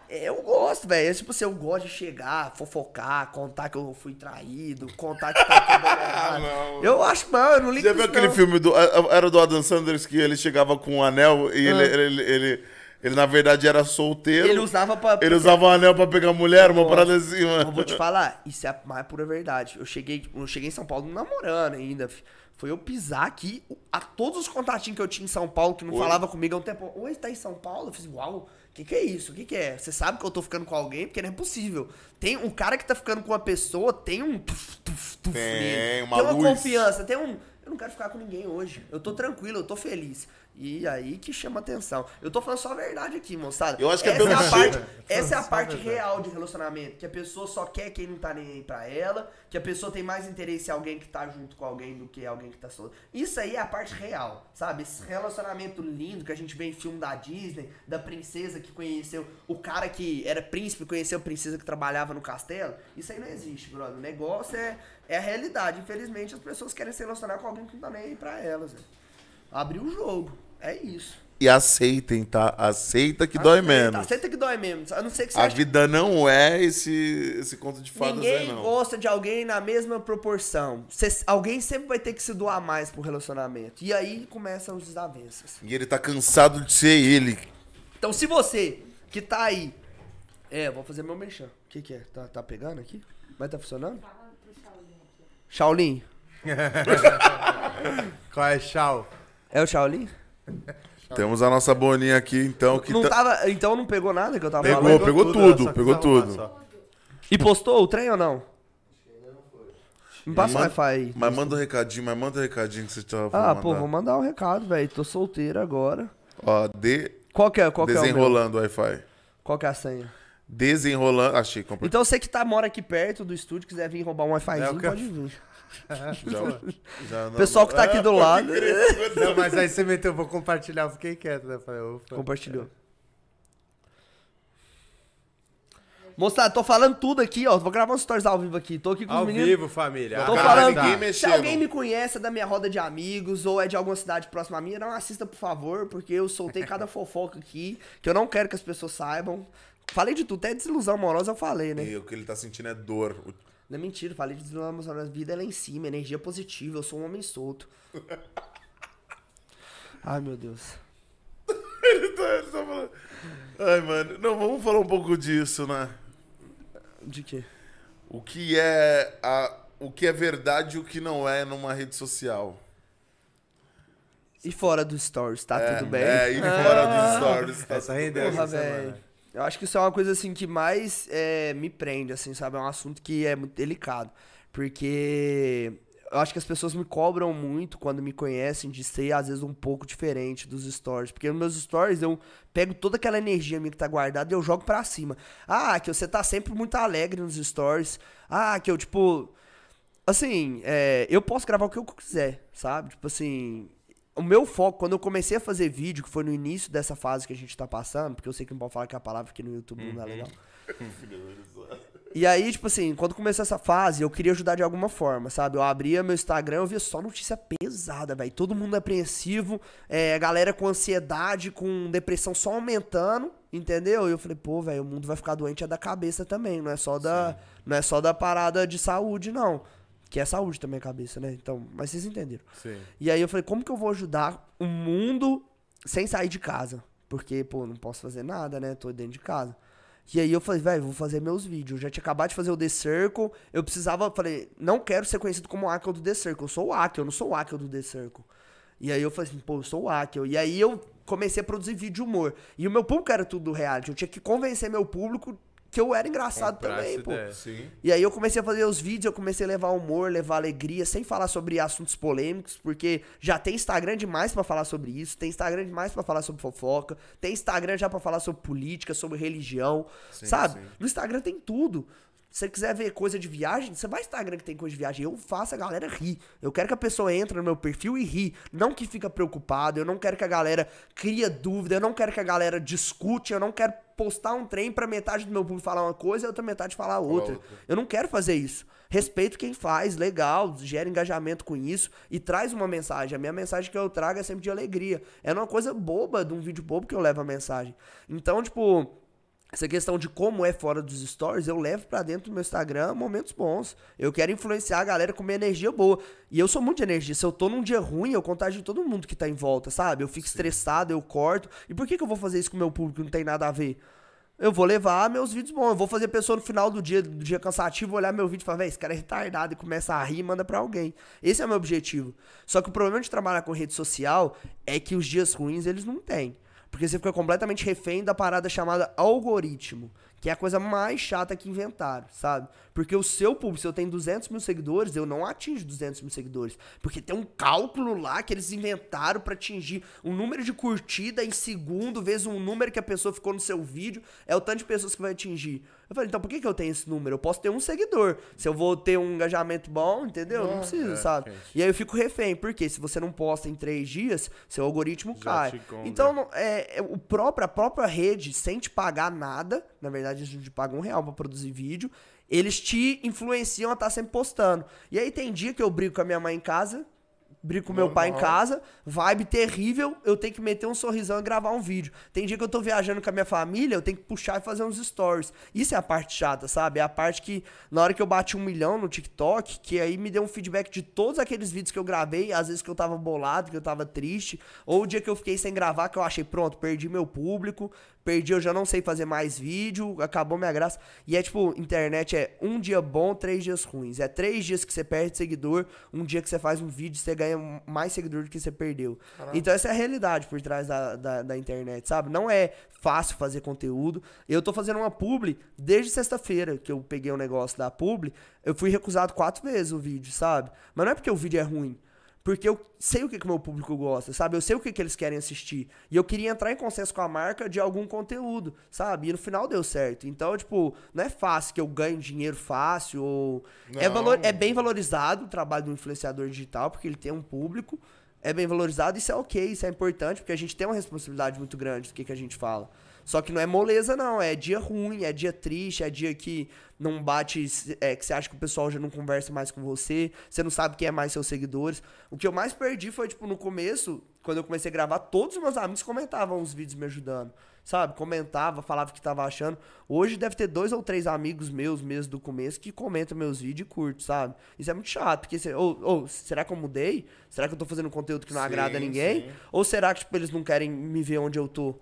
Eu gosto, velho. É Tipo assim, eu gosto de chegar, fofocar, contar que eu fui traído, contar que tá tudo errado. não. Eu acho, mano, eu não ligo Já viu aquele não. filme do. Era do Adam Sanders que ele chegava com um anel e ele, Ah. ele, ele, ele, na verdade, era solteiro. Ele usava pra. Ele usava um anel pra pegar mulher, uma parada assim, Eu mano. vou te falar, isso é a mais pura verdade. Eu cheguei, eu cheguei em São Paulo namorando ainda. Foi eu pisar aqui, a todos os contatinhos que eu tinha em São Paulo, que não Oi. falava comigo há um tempo. Oi, tá em São Paulo? Eu fiz, uau, o que, que é isso? O que, que é? Você sabe que eu tô ficando com alguém? Porque não é possível. Tem um cara que tá ficando com uma pessoa, tem um. Tuf, tuf, tuf Tem, nele. uma tem uma luz. confiança, tem um. Eu não quero ficar com ninguém hoje. Eu tô tranquilo, eu tô feliz. E aí que chama atenção. Eu tô falando só a verdade aqui, moçada. Eu acho que é essa pelo a parte, essa é a parte real de relacionamento. Que a pessoa só quer quem não tá nem aí pra ela. Que a pessoa tem mais interesse em alguém que tá junto com alguém do que alguém que tá solo. Isso aí é a parte real, sabe? Esse relacionamento lindo que a gente vê em filme da Disney, da princesa que conheceu o cara que era príncipe, conheceu a princesa que trabalhava no castelo. Isso aí não existe, brother. O negócio é, é a realidade. Infelizmente, as pessoas querem se relacionar com alguém que não tá nem aí pra elas. Né? Abrir o jogo. É isso. E aceitem, tá? Aceita que dói Aceita, menos. Aceita que dói menos. A não ser que você A ache vida não é esse, esse conto de fadas Ninguém aí, não. gosta de alguém na mesma proporção. Cê- alguém sempre vai ter que se doar mais pro relacionamento. E aí começam as desavenças. E ele tá cansado de ser ele. Então, se você que tá aí. É, vou fazer meu merchan. O que, que é? Tá, tá pegando aqui? Vai tá funcionando? Shaolin. Qual é, Shao? É o Shaolin? Temos a nossa boninha aqui, então, que não tá... tava, então não pegou nada que eu tava Pegou, falando? pegou tudo, pegou só- tudo. só. E postou o trem ou não? Me passa o Manda- Wi-Fi aí. Mas manda um recadinho, mas manda um recadinho que você tava Ah, falando. pô, vou mandar um recado, velho. Tô solteiro agora. Ó, de... Qual que é, qual que é o desenrolando Wi-Fi. Qual que é a senha? Desenrolando... Achei, comprei. Então você que tá, mora aqui perto do estúdio, quiser vir roubar um É Wi-Fizinho, eu- pode vir. Já, já não- Pessoal que tá aqui do Ah, lado. Não, mas aí você meteu, vou compartilhar, eu fiquei quieto, né? Falei, compartilhou. Moçada, tô falando tudo aqui, ó. Vou gravar uns stories ao vivo aqui. Tô aqui com Ao os meninos. vivo, família. Tô Ah, falando tá. mexendo. se alguém me conhece é da minha roda de amigos ou é de alguma cidade próxima à minha, não assista, por favor, porque eu soltei cada fofoca aqui, que eu não quero que as pessoas saibam. Falei de tudo, até desilusão amorosa eu falei, né? E o que ele tá sentindo é dor. Não é mentira, falei de amorosa. A vida é lá em cima, energia positiva, eu sou um homem solto. Ai, meu Deus. Ele tá, ele tá falando. Ai, mano. Não, vamos falar um pouco disso, né? De quê? O que é a, o que é verdade e o que não é numa rede social. E fora dos stories, tá é, tudo bem? É, e fora dos stories. Tá Essa tudo rendeu bem. Porra. Eu acho que isso é uma coisa assim que mais é, me prende, assim, sabe? É um assunto que é muito delicado. Porque eu acho que as pessoas me cobram muito quando me conhecem de ser, às vezes, um pouco diferente dos stories. Porque nos meus stories eu pego toda aquela energia minha que tá guardada e eu jogo pra cima. Ah, que você tá sempre muito alegre nos stories. Ah, que eu, tipo. Assim, é, eu posso gravar o que eu quiser, sabe? Tipo assim, o meu foco, quando eu comecei a fazer vídeo, que foi no início dessa fase que a gente tá passando, porque eu sei que não pode falar que a palavra aqui no YouTube não é legal. E aí, tipo assim, quando começou essa fase, eu queria ajudar de alguma forma, sabe? Eu abria meu Instagram, eu via só notícia pesada, velho. Todo mundo apreensivo, é, a galera com ansiedade, com depressão só aumentando, entendeu? E eu falei, pô, velho, o mundo vai ficar doente é da cabeça também, não é só da, não é só da parada de saúde, não. Que é saúde também a cabeça, né? Então, mas vocês entenderam. Sim. E aí eu falei, como que eu vou ajudar o mundo sem sair de casa? Porque, pô, não posso fazer nada, né? Tô dentro de casa. E aí eu falei, velho, vou fazer meus vídeos. Eu já tinha acabado de fazer o The Circle. Eu precisava, falei, não quero ser conhecido como o Akel do The Circle. Eu sou o Akel, eu não sou o Akel do The Circle. E aí eu falei assim, pô, eu sou o Akel. E aí eu comecei a produzir vídeo de humor. E o meu público era tudo do reality. Eu tinha que convencer meu público que eu era engraçado Comprar também, pô. ideia. Sim. E aí eu comecei a fazer os vídeos, eu comecei a levar humor, levar alegria, sem falar sobre assuntos polêmicos, porque já tem Instagram demais pra falar sobre isso, tem Instagram demais pra falar sobre fofoca, tem Instagram já pra falar sobre política, sobre religião, sabe? sim. No Instagram tem tudo. Se você quiser ver coisa de viagem, você vai no Instagram que tem coisa de viagem. Eu faço a galera rir. Eu quero que a pessoa entre no meu perfil e ri. Não que fica preocupado. Eu não quero que a galera cria dúvida. Eu não quero que a galera discute. Eu não quero postar um trem pra metade do meu público falar uma coisa e a outra metade falar outra. outra. Eu não quero fazer isso. Respeito quem faz, legal, gera engajamento com isso e traz uma mensagem. A minha mensagem que eu trago é sempre de alegria. É uma coisa boba, de um vídeo bobo que eu levo a mensagem. Então, tipo, essa questão de como é fora dos stories, eu levo pra dentro do meu Instagram momentos bons. Eu quero influenciar a galera com uma energia boa. E eu sou muito de energia. Se eu tô num dia ruim, eu contagio todo mundo que tá em volta, sabe? Eu fico estressado, eu corto. E por que, que eu vou fazer isso com o meu público? Não tem nada a ver. Eu vou levar meus vídeos bons. Eu vou fazer a pessoa no final do dia, do dia cansativo, olhar meu vídeo e falar, véi, esse cara é retardado e começa a rir e manda pra alguém. Esse é o meu objetivo. Só que o problema de trabalhar com rede social é que os dias ruins eles não têm. Porque você fica completamente refém da parada chamada algoritmo. Que é a coisa mais chata que inventaram, sabe? Porque o seu público, se eu tenho 200 mil seguidores, eu não atinjo 200 mil seguidores. Porque tem um cálculo lá que eles inventaram pra atingir um número de curtida em segundo, vezes um número que a pessoa ficou no seu vídeo, é o tanto de pessoas que vai atingir. Eu falei, então por que, que eu tenho esse número? Eu posso ter um seguidor. Se eu vou ter um engajamento bom, entendeu? Não preciso, sabe? E aí eu fico refém, porque se você não posta em três dias, seu algoritmo Já cai. Então, não- é, é o próprio, a própria rede, sem te pagar nada, na verdade, eles não te pagam um real pra produzir vídeo, eles te influenciam a estar sempre postando. E aí tem dia que eu brigo com a minha mãe em casa, brigo com meu pai em casa, vibe terrível, eu tenho que meter um sorrisão e gravar um vídeo. Tem dia que eu tô viajando com a minha família, eu tenho que puxar e fazer uns stories. Isso é a parte chata, sabe? É a parte que, na hora que eu bati um milhão no TikTok, que aí me deu um feedback de todos aqueles vídeos que eu gravei, às vezes que eu tava bolado, que eu tava triste, ou o dia que eu fiquei sem gravar, que eu achei, pronto, perdi meu público, perdi, eu já não sei fazer mais vídeo, acabou minha graça. E é tipo, internet é um dia bom, três dias ruins. É três dias que você perde seguidor, um dia que você faz um vídeo, você ganha mais seguidor do que você perdeu. Então essa é a realidade por trás da, da, da internet, sabe? Não é fácil fazer conteúdo. Eu tô fazendo uma publi desde sexta-feira que eu peguei o negócio da publi, eu fui recusado quatro vezes o vídeo, sabe? Mas não é porque o vídeo é ruim. Porque eu sei o que, que o meu público gosta, sabe? Eu sei o que, que eles querem assistir. E eu queria entrar em consenso com a marca de algum conteúdo, sabe? E no final deu certo. Então, tipo, não é fácil que eu ganhe dinheiro fácil ou... É, valor, é bem valorizado o trabalho do influenciador digital, porque ele tem um público. É bem valorizado, isso é ok, isso é importante, porque a gente tem uma responsabilidade muito grande do que, que a gente fala. Só que não é moleza, não. É dia ruim, é dia triste, é dia que não bate, é, que você acha que o pessoal já não conversa mais com você, você não sabe quem é mais seus seguidores. O que eu mais perdi foi, tipo, no começo, quando eu comecei a gravar, todos os meus amigos comentavam os vídeos me ajudando. Sabe? Comentava, falava o que tava achando. Hoje deve ter dois ou três amigos meus mesmo do começo que comentam meus vídeos e curtem, sabe? Isso é muito chato, porque você, ou, ou, será que eu mudei? Será que eu tô fazendo conteúdo que não Sim, agrada ninguém? sim. Ou será que tipo, eles não querem me ver onde eu tô?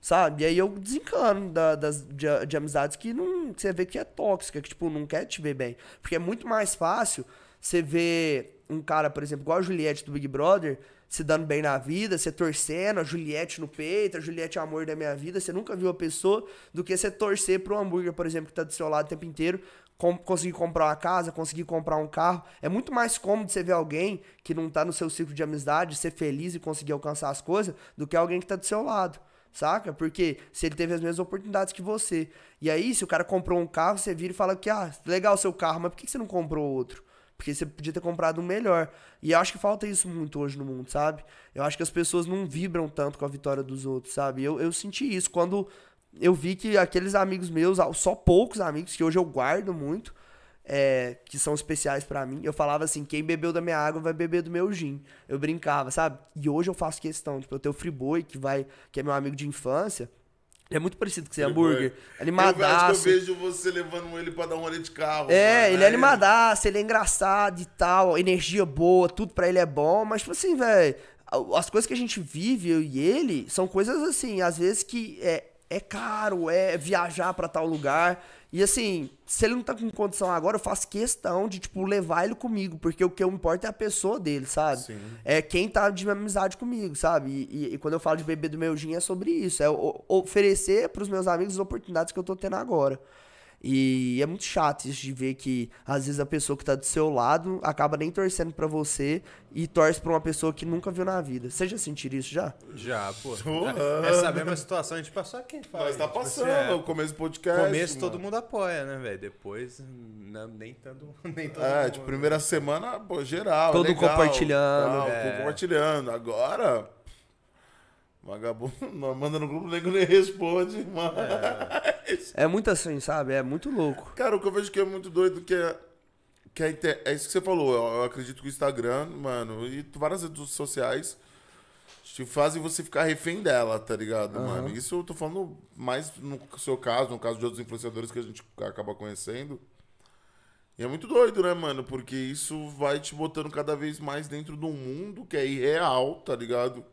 Sabe? E aí eu desencano da- das, de, de amizades que não, que você vê que é tóxica, que tipo, não quer te ver bem. Porque é muito mais fácil você ver um cara, por exemplo, igual a Juliette do Big Brother, se dando bem na vida, você torcendo, a Juliette no peito, a Juliette é o amor da minha vida, você nunca viu a pessoa, do que você torcer pro hambúrguer, por exemplo, que tá do seu lado o tempo inteiro, com- conseguir comprar uma casa, conseguir comprar um carro. É muito mais cômodo você ver alguém que não tá no seu ciclo de amizade, ser feliz e conseguir alcançar as coisas, do que alguém que tá do seu lado. Saca? Porque se ele teve as mesmas oportunidades que você. E aí, se o cara comprou um carro, você vira e fala que, ah, legal o seu carro, mas por que você não comprou outro? Porque você podia ter comprado um melhor. E eu acho que falta isso muito hoje no mundo, sabe? Eu acho que as pessoas não vibram tanto com a vitória dos outros, sabe? Eu, eu senti isso quando eu vi que aqueles amigos meus, só poucos amigos, que hoje eu guardo muito, é, que são especiais pra mim, eu falava assim: quem bebeu da minha água vai beber do meu gin. Eu brincava, sabe? E hoje eu faço questão. Tipo, eu tenho o Friboi, que, vai, que é meu amigo de infância. Ele é muito parecido com você, hambúrguer. Eu Animadaço. eu vejo você levando ele pra dar um rolê de carro. É, mano. ele é animadaço, ele é engraçado e tal, energia boa, tudo pra ele é bom, mas tipo assim, velho, as coisas que a gente vive, eu e ele, são coisas assim, às vezes que é, é caro, é viajar pra tal lugar. E assim, se ele não tá com condição agora, eu faço questão de, tipo, levar ele comigo, porque o que eu importa é a pessoa dele, sabe? Sim. É quem tá de amizade comigo, sabe? E, e- e quando eu falo de beber do meu gin é sobre isso, é oferecer pros meus amigos as oportunidades que eu tô tendo agora. E é muito chato isso de ver que às vezes a pessoa que tá do seu lado acaba nem torcendo pra você e torce pra uma pessoa que nunca viu na vida. Você já sentiu isso já? Já, pô. Porra. Essa mesma situação a gente passou aqui. fala, Mas tá tipo assim, passando, é, o começo do podcast. começo mano. todo mundo apoia, né, velho? Depois, não, nem tanto. Nem todo É, mundo. tipo, primeira semana, pô, geral. Todo é legal, compartilhando. tal, É. compartilhando. Agora. Vagabundo, manda no grupo, o nego nem responde, mano. É muito assim, sabe? É muito louco. Cara, o que eu vejo que é muito doido que é. Que é, inte- é isso que você falou. Eu, eu acredito que o Instagram, mano, e várias redes sociais te fazem você ficar refém dela, tá ligado, mano? Isso eu tô falando mais no seu caso, no caso de outros influenciadores que a gente acaba conhecendo. E é muito doido, né, mano? Porque isso vai te botando cada vez mais dentro de um mundo que é irreal, tá ligado?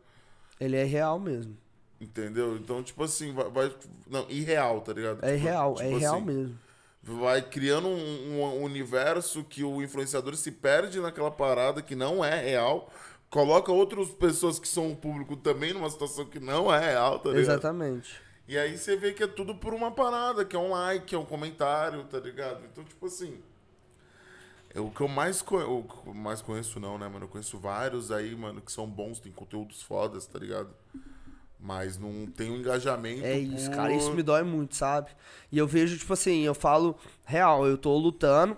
Ele é real mesmo. Entendeu? Então, tipo assim, vai. vai- não, irreal, tá ligado? É Tipo- real, tipo é real assim, mesmo. vai criando um, um universo que o influenciador se perde naquela parada que não é real, coloca outras pessoas que são o público também numa situação que não é real, tá ligado? Exatamente. E aí você vê que é tudo por uma parada, que é um like, é um comentário, tá ligado? Então, tipo assim. É O que eu mais, eu mais conheço, não, né, mano? Eu conheço vários aí, mano, que são bons, tem conteúdos fodas, tá ligado? Mas não tem um engajamento. É isso, por- cara. Isso me dói muito, sabe? E eu vejo, tipo assim, eu falo, real, eu tô lutando.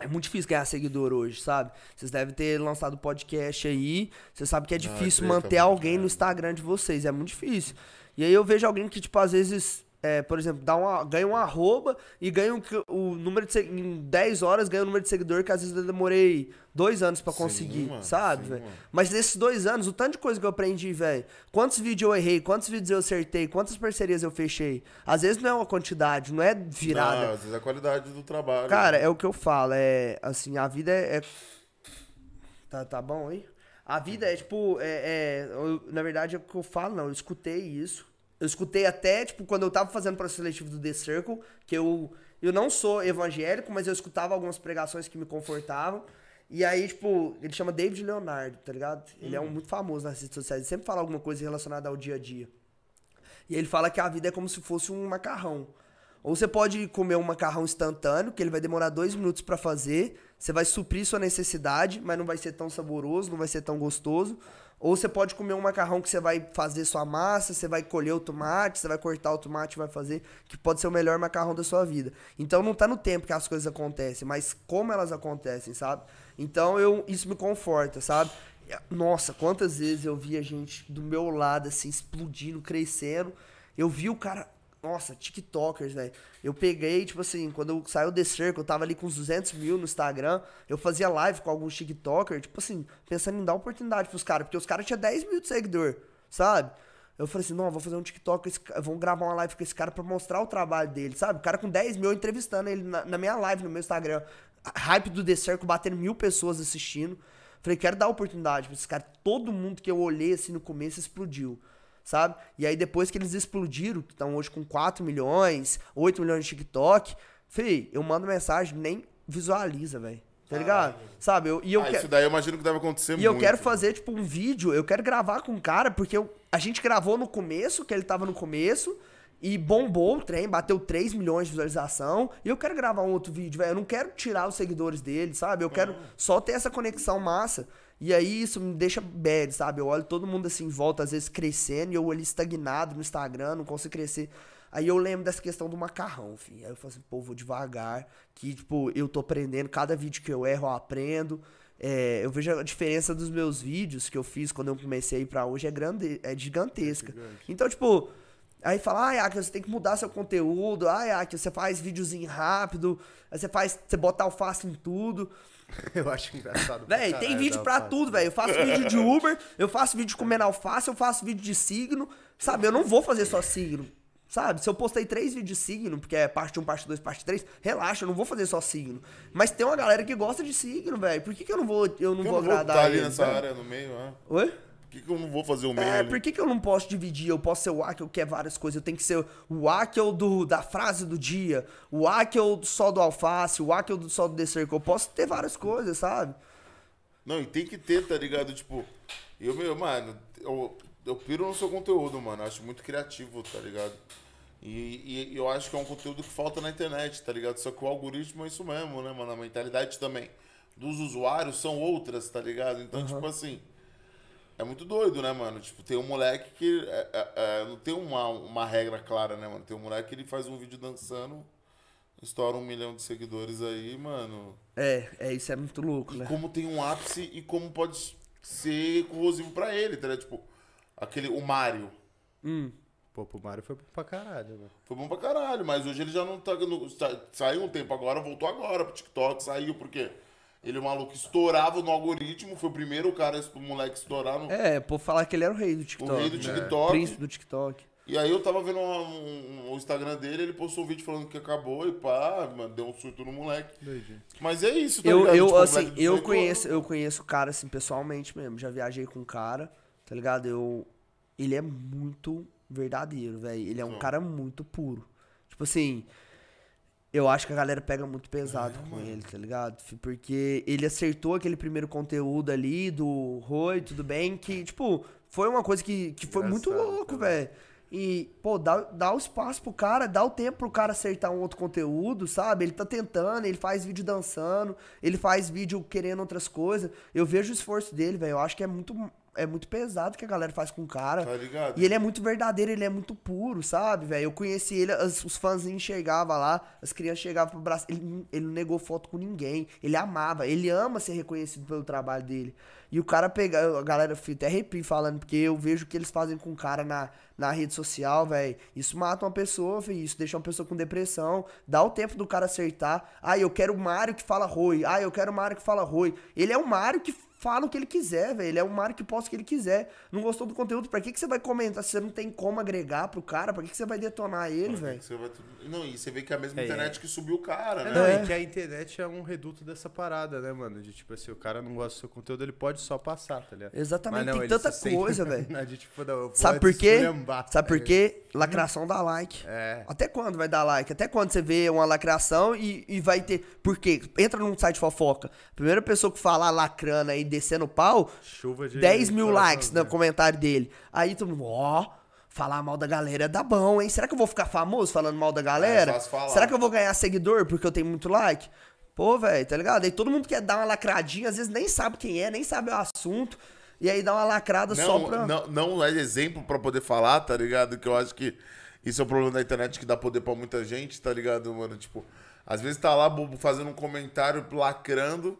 É muito difícil ganhar seguidor hoje, sabe? Vocês devem ter lançado podcast aí. Você sabe que é difícil treta, manter alguém no Instagram de vocês. É muito difícil. E aí eu vejo alguém que, tipo, às vezes, é, por exemplo, dá uma, ganha um arroba e ganha um o número de. Em 10 horas ganha o número de seguidor que às vezes eu demorei dois anos pra Sim, conseguir, sabe, sim, velho? mano. Mas nesses dois anos, o tanto de coisa que eu aprendi, velho. Quantos vídeos eu errei, quantos vídeos eu acertei, quantas parcerias eu fechei. Às vezes não é uma quantidade, não é virada. Não, às vezes é a qualidade do trabalho. Cara, né? é o que eu falo, é assim, a vida é. é- Tá, tá bom aí? A vida é tipo, é, é- eu- na verdade é o que eu falo, não, eu escutei isso. Eu escutei até, tipo, quando eu tava fazendo o processo seletivo do The Circle, que eu, eu não sou evangélico, mas eu escutava algumas pregações que me confortavam. E aí, tipo, ele chama David Leonardo, tá ligado? Ele é um muito famoso nas redes sociais, ele sempre fala alguma coisa relacionada ao dia a dia. E ele fala que a vida é como se fosse um macarrão. Ou você pode comer um macarrão instantâneo, que ele vai demorar dois minutos pra fazer. Você vai suprir sua necessidade, mas não vai ser tão saboroso, não vai ser tão gostoso. Ou você pode comer um macarrão que você vai fazer sua massa, você vai colher o tomate, você vai cortar o tomate e vai fazer, que pode ser o melhor macarrão da sua vida. Então não tá no tempo que as coisas acontecem, mas como elas acontecem, sabe? Então eu, isso me conforta, sabe? Nossa, quantas vezes eu vi a gente do meu lado, assim, explodindo, crescendo. Eu vi o cara. Nossa, TikTokers, velho. Eu peguei, tipo assim, quando saiu The Circle, eu tava ali com uns 200 mil no Instagram. Eu fazia live com alguns TikTokers, tipo assim, pensando em dar oportunidade pros caras, porque os caras tinham 10 mil de seguidor, sabe? Eu falei assim, não, vou fazer um TikTok, vamos gravar uma live com esse cara pra mostrar o trabalho dele, sabe? O cara com 10 mil entrevistando ele na, na minha live, no meu Instagram. Hype do The Circle, batendo mil pessoas assistindo. Falei, quero dar oportunidade pra esse cara. Todo mundo que eu olhei assim no começo explodiu, sabe? E aí depois que eles explodiram, que estão hoje com 4 milhões, 8 milhões de TikTok, fei, eu mando mensagem, nem visualiza, velho. Tá ligado? Sabe? Eu, e eu ah, quero. isso daí eu imagino que deve acontecer E muito. eu quero fazer, tipo, um vídeo, eu quero gravar com o cara, porque eu- a gente gravou no começo, que ele tava no começo, e bombou o trem, bateu 3 milhões de visualização, e eu quero gravar um outro vídeo, velho. Eu não quero tirar os seguidores dele, sabe? Eu quero só ter essa conexão massa. E aí isso me deixa bad, sabe? Eu olho todo mundo assim em volta, às vezes crescendo, e eu ali estagnado no Instagram, não consigo crescer. Aí eu lembro dessa questão do macarrão, filho. Aí eu falo assim, pô, vou devagar, que, tipo, eu tô aprendendo, cada vídeo que eu erro, eu aprendo. É, eu vejo a diferença dos meus vídeos que eu fiz quando eu comecei pra hoje é, grande, é gigantesca. Então, tipo, aí fala, ah, Yaki, você tem que mudar seu conteúdo, ah, Yaki, você faz videozinho rápido, aí você faz, você bota alface em tudo. Eu acho engraçado. Véi, tem vídeo pra alface. tudo, velho. Eu faço vídeo de Uber, eu faço vídeo comendo alface, eu faço vídeo de signo. Sabe, eu não vou fazer só signo. Sabe, se eu postei três vídeos de signo, porque é parte 1, parte 2, parte 3, relaxa, eu não vou fazer só signo. Mas tem uma galera que gosta de signo, velho. Por que, que eu não vou, eu não Eu vou não vou agradar estar ali eles, nessa velho? área no meio, né? Oi? Por que, que eu não vou fazer o É, ali? por que, que eu não posso dividir? Eu posso ser o Akel que é várias coisas. Eu tenho que ser o Akel do, da frase do dia, o Akel só do alface, o Akel do só do Circle. Eu posso ter várias coisas, sabe? Não, e tem que ter, tá ligado? Tipo, eu, meu, mano, eu, eu piro no seu conteúdo, mano. Eu acho muito criativo, tá ligado? E, e eu acho que é um conteúdo que falta na internet, tá ligado? Só que o algoritmo é isso mesmo, né, mano? A mentalidade também dos usuários são outras, tá ligado? Então, tipo assim, é muito doido, né, mano? Tipo, tem um moleque que é, é, é, não tem uma, uma regra clara, né, mano? Tem um moleque que ele faz um vídeo dançando, estoura um milhão de seguidores aí, mano. É, é isso é muito louco, né? como tem um ápice e como pode ser corrosivo pra ele, tá ligado? Tipo, aquele, o Mario. Pô, pro Mario foi bom pra caralho, mano. Foi bom pra caralho, mas hoje ele já não tá. No, sa- saiu um tempo agora, voltou agora pro TikTok, saiu, porque ele, o maluco, estourava no algoritmo, foi o primeiro cara, o moleque estourar no. É, por falar que ele era o rei do TikTok. O rei do né? TikTok. Príncipe do TikTok. E aí eu tava vendo um- um- o Instagram dele, ele postou um vídeo falando que acabou e pá, mano, deu um surto no moleque. Mas é isso, tá Eu, ligado? eu Tipo, assim, eu 18 conheço, eu conheço o cara assim pessoalmente mesmo. Já viajei com o cara, tá ligado? Eu ele é muito verdadeiro, velho. Ele é um Sim. cara muito puro. Tipo assim, eu acho que a galera pega muito pesado É, com ele, tá ligado? Porque ele acertou aquele primeiro conteúdo ali do Roi, tudo bem, que, tipo, foi uma coisa que, que foi muito louco, velho. E, pô, dá, dá o espaço pro cara, dá o tempo pro cara acertar um outro conteúdo, sabe? Ele tá tentando, ele faz vídeo dançando, ele faz vídeo querendo outras coisas. Eu vejo o esforço dele, velho. Eu acho que é muito, é muito pesado o que a galera faz com o cara. Tá ligado? E ele é muito verdadeiro, ele é muito puro, sabe, velho? Eu conheci ele, as- os fãzinhos chegavam lá, as crianças chegavam pro braço. Ele, ele não negou foto com ninguém. Ele amava, ele ama ser reconhecido pelo trabalho dele. E o cara pega, a galera fica até arrepio falando, porque eu vejo o que eles fazem com o cara na, na rede social, velho. Isso mata uma pessoa, filho, isso deixa uma pessoa com depressão. Dá o tempo do cara acertar. Ah, eu quero o Mário que fala Roi. Ah, eu quero o Mário que fala Roi. Ele é o Mário que fala o que ele quiser, velho. Ele é o Mário que posta o que ele quiser. Não gostou do conteúdo, pra que, que você vai comentar se você não tem como agregar pro cara? Pra que, que você vai detonar ele, velho? Você vai Não, e você vê que é a mesma É, internet que subiu o cara, É, né? não, É. e que a internet é um reduto dessa parada, né, mano? De tipo assim, o cara não gosta do seu conteúdo, ele pode só passar, tá ligado? Exatamente, Mas não, tem tanta coisa, velho. tipo, Sabe por quê? Sabe tá por quê? Lacração dá like. É. Até quando vai dar like? Até quando você vê uma lacração e, e vai ter. Por quê? Entra num site fofoca. Primeira pessoa que falar lacrando aí, descendo o pau, Chuva de 10 mil likes no coraçãozinho. comentário dele. Aí todo mundo, ó, falar mal da galera dá bom, hein? Será que eu vou ficar famoso falando mal da galera? É, fácil falar. Será que eu vou ganhar seguidor porque eu tenho muito like? Pô, velho, tá ligado? Aí todo mundo quer dar uma lacradinha, às vezes nem sabe quem é, nem sabe o assunto. E aí dá uma lacrada só Não, pra. não, não é exemplo pra poder falar, tá ligado? Que eu acho que isso é o problema da internet que dá poder pra muita gente, tá ligado, mano? Tipo, às vezes tá lá bobo fazendo um comentário lacrando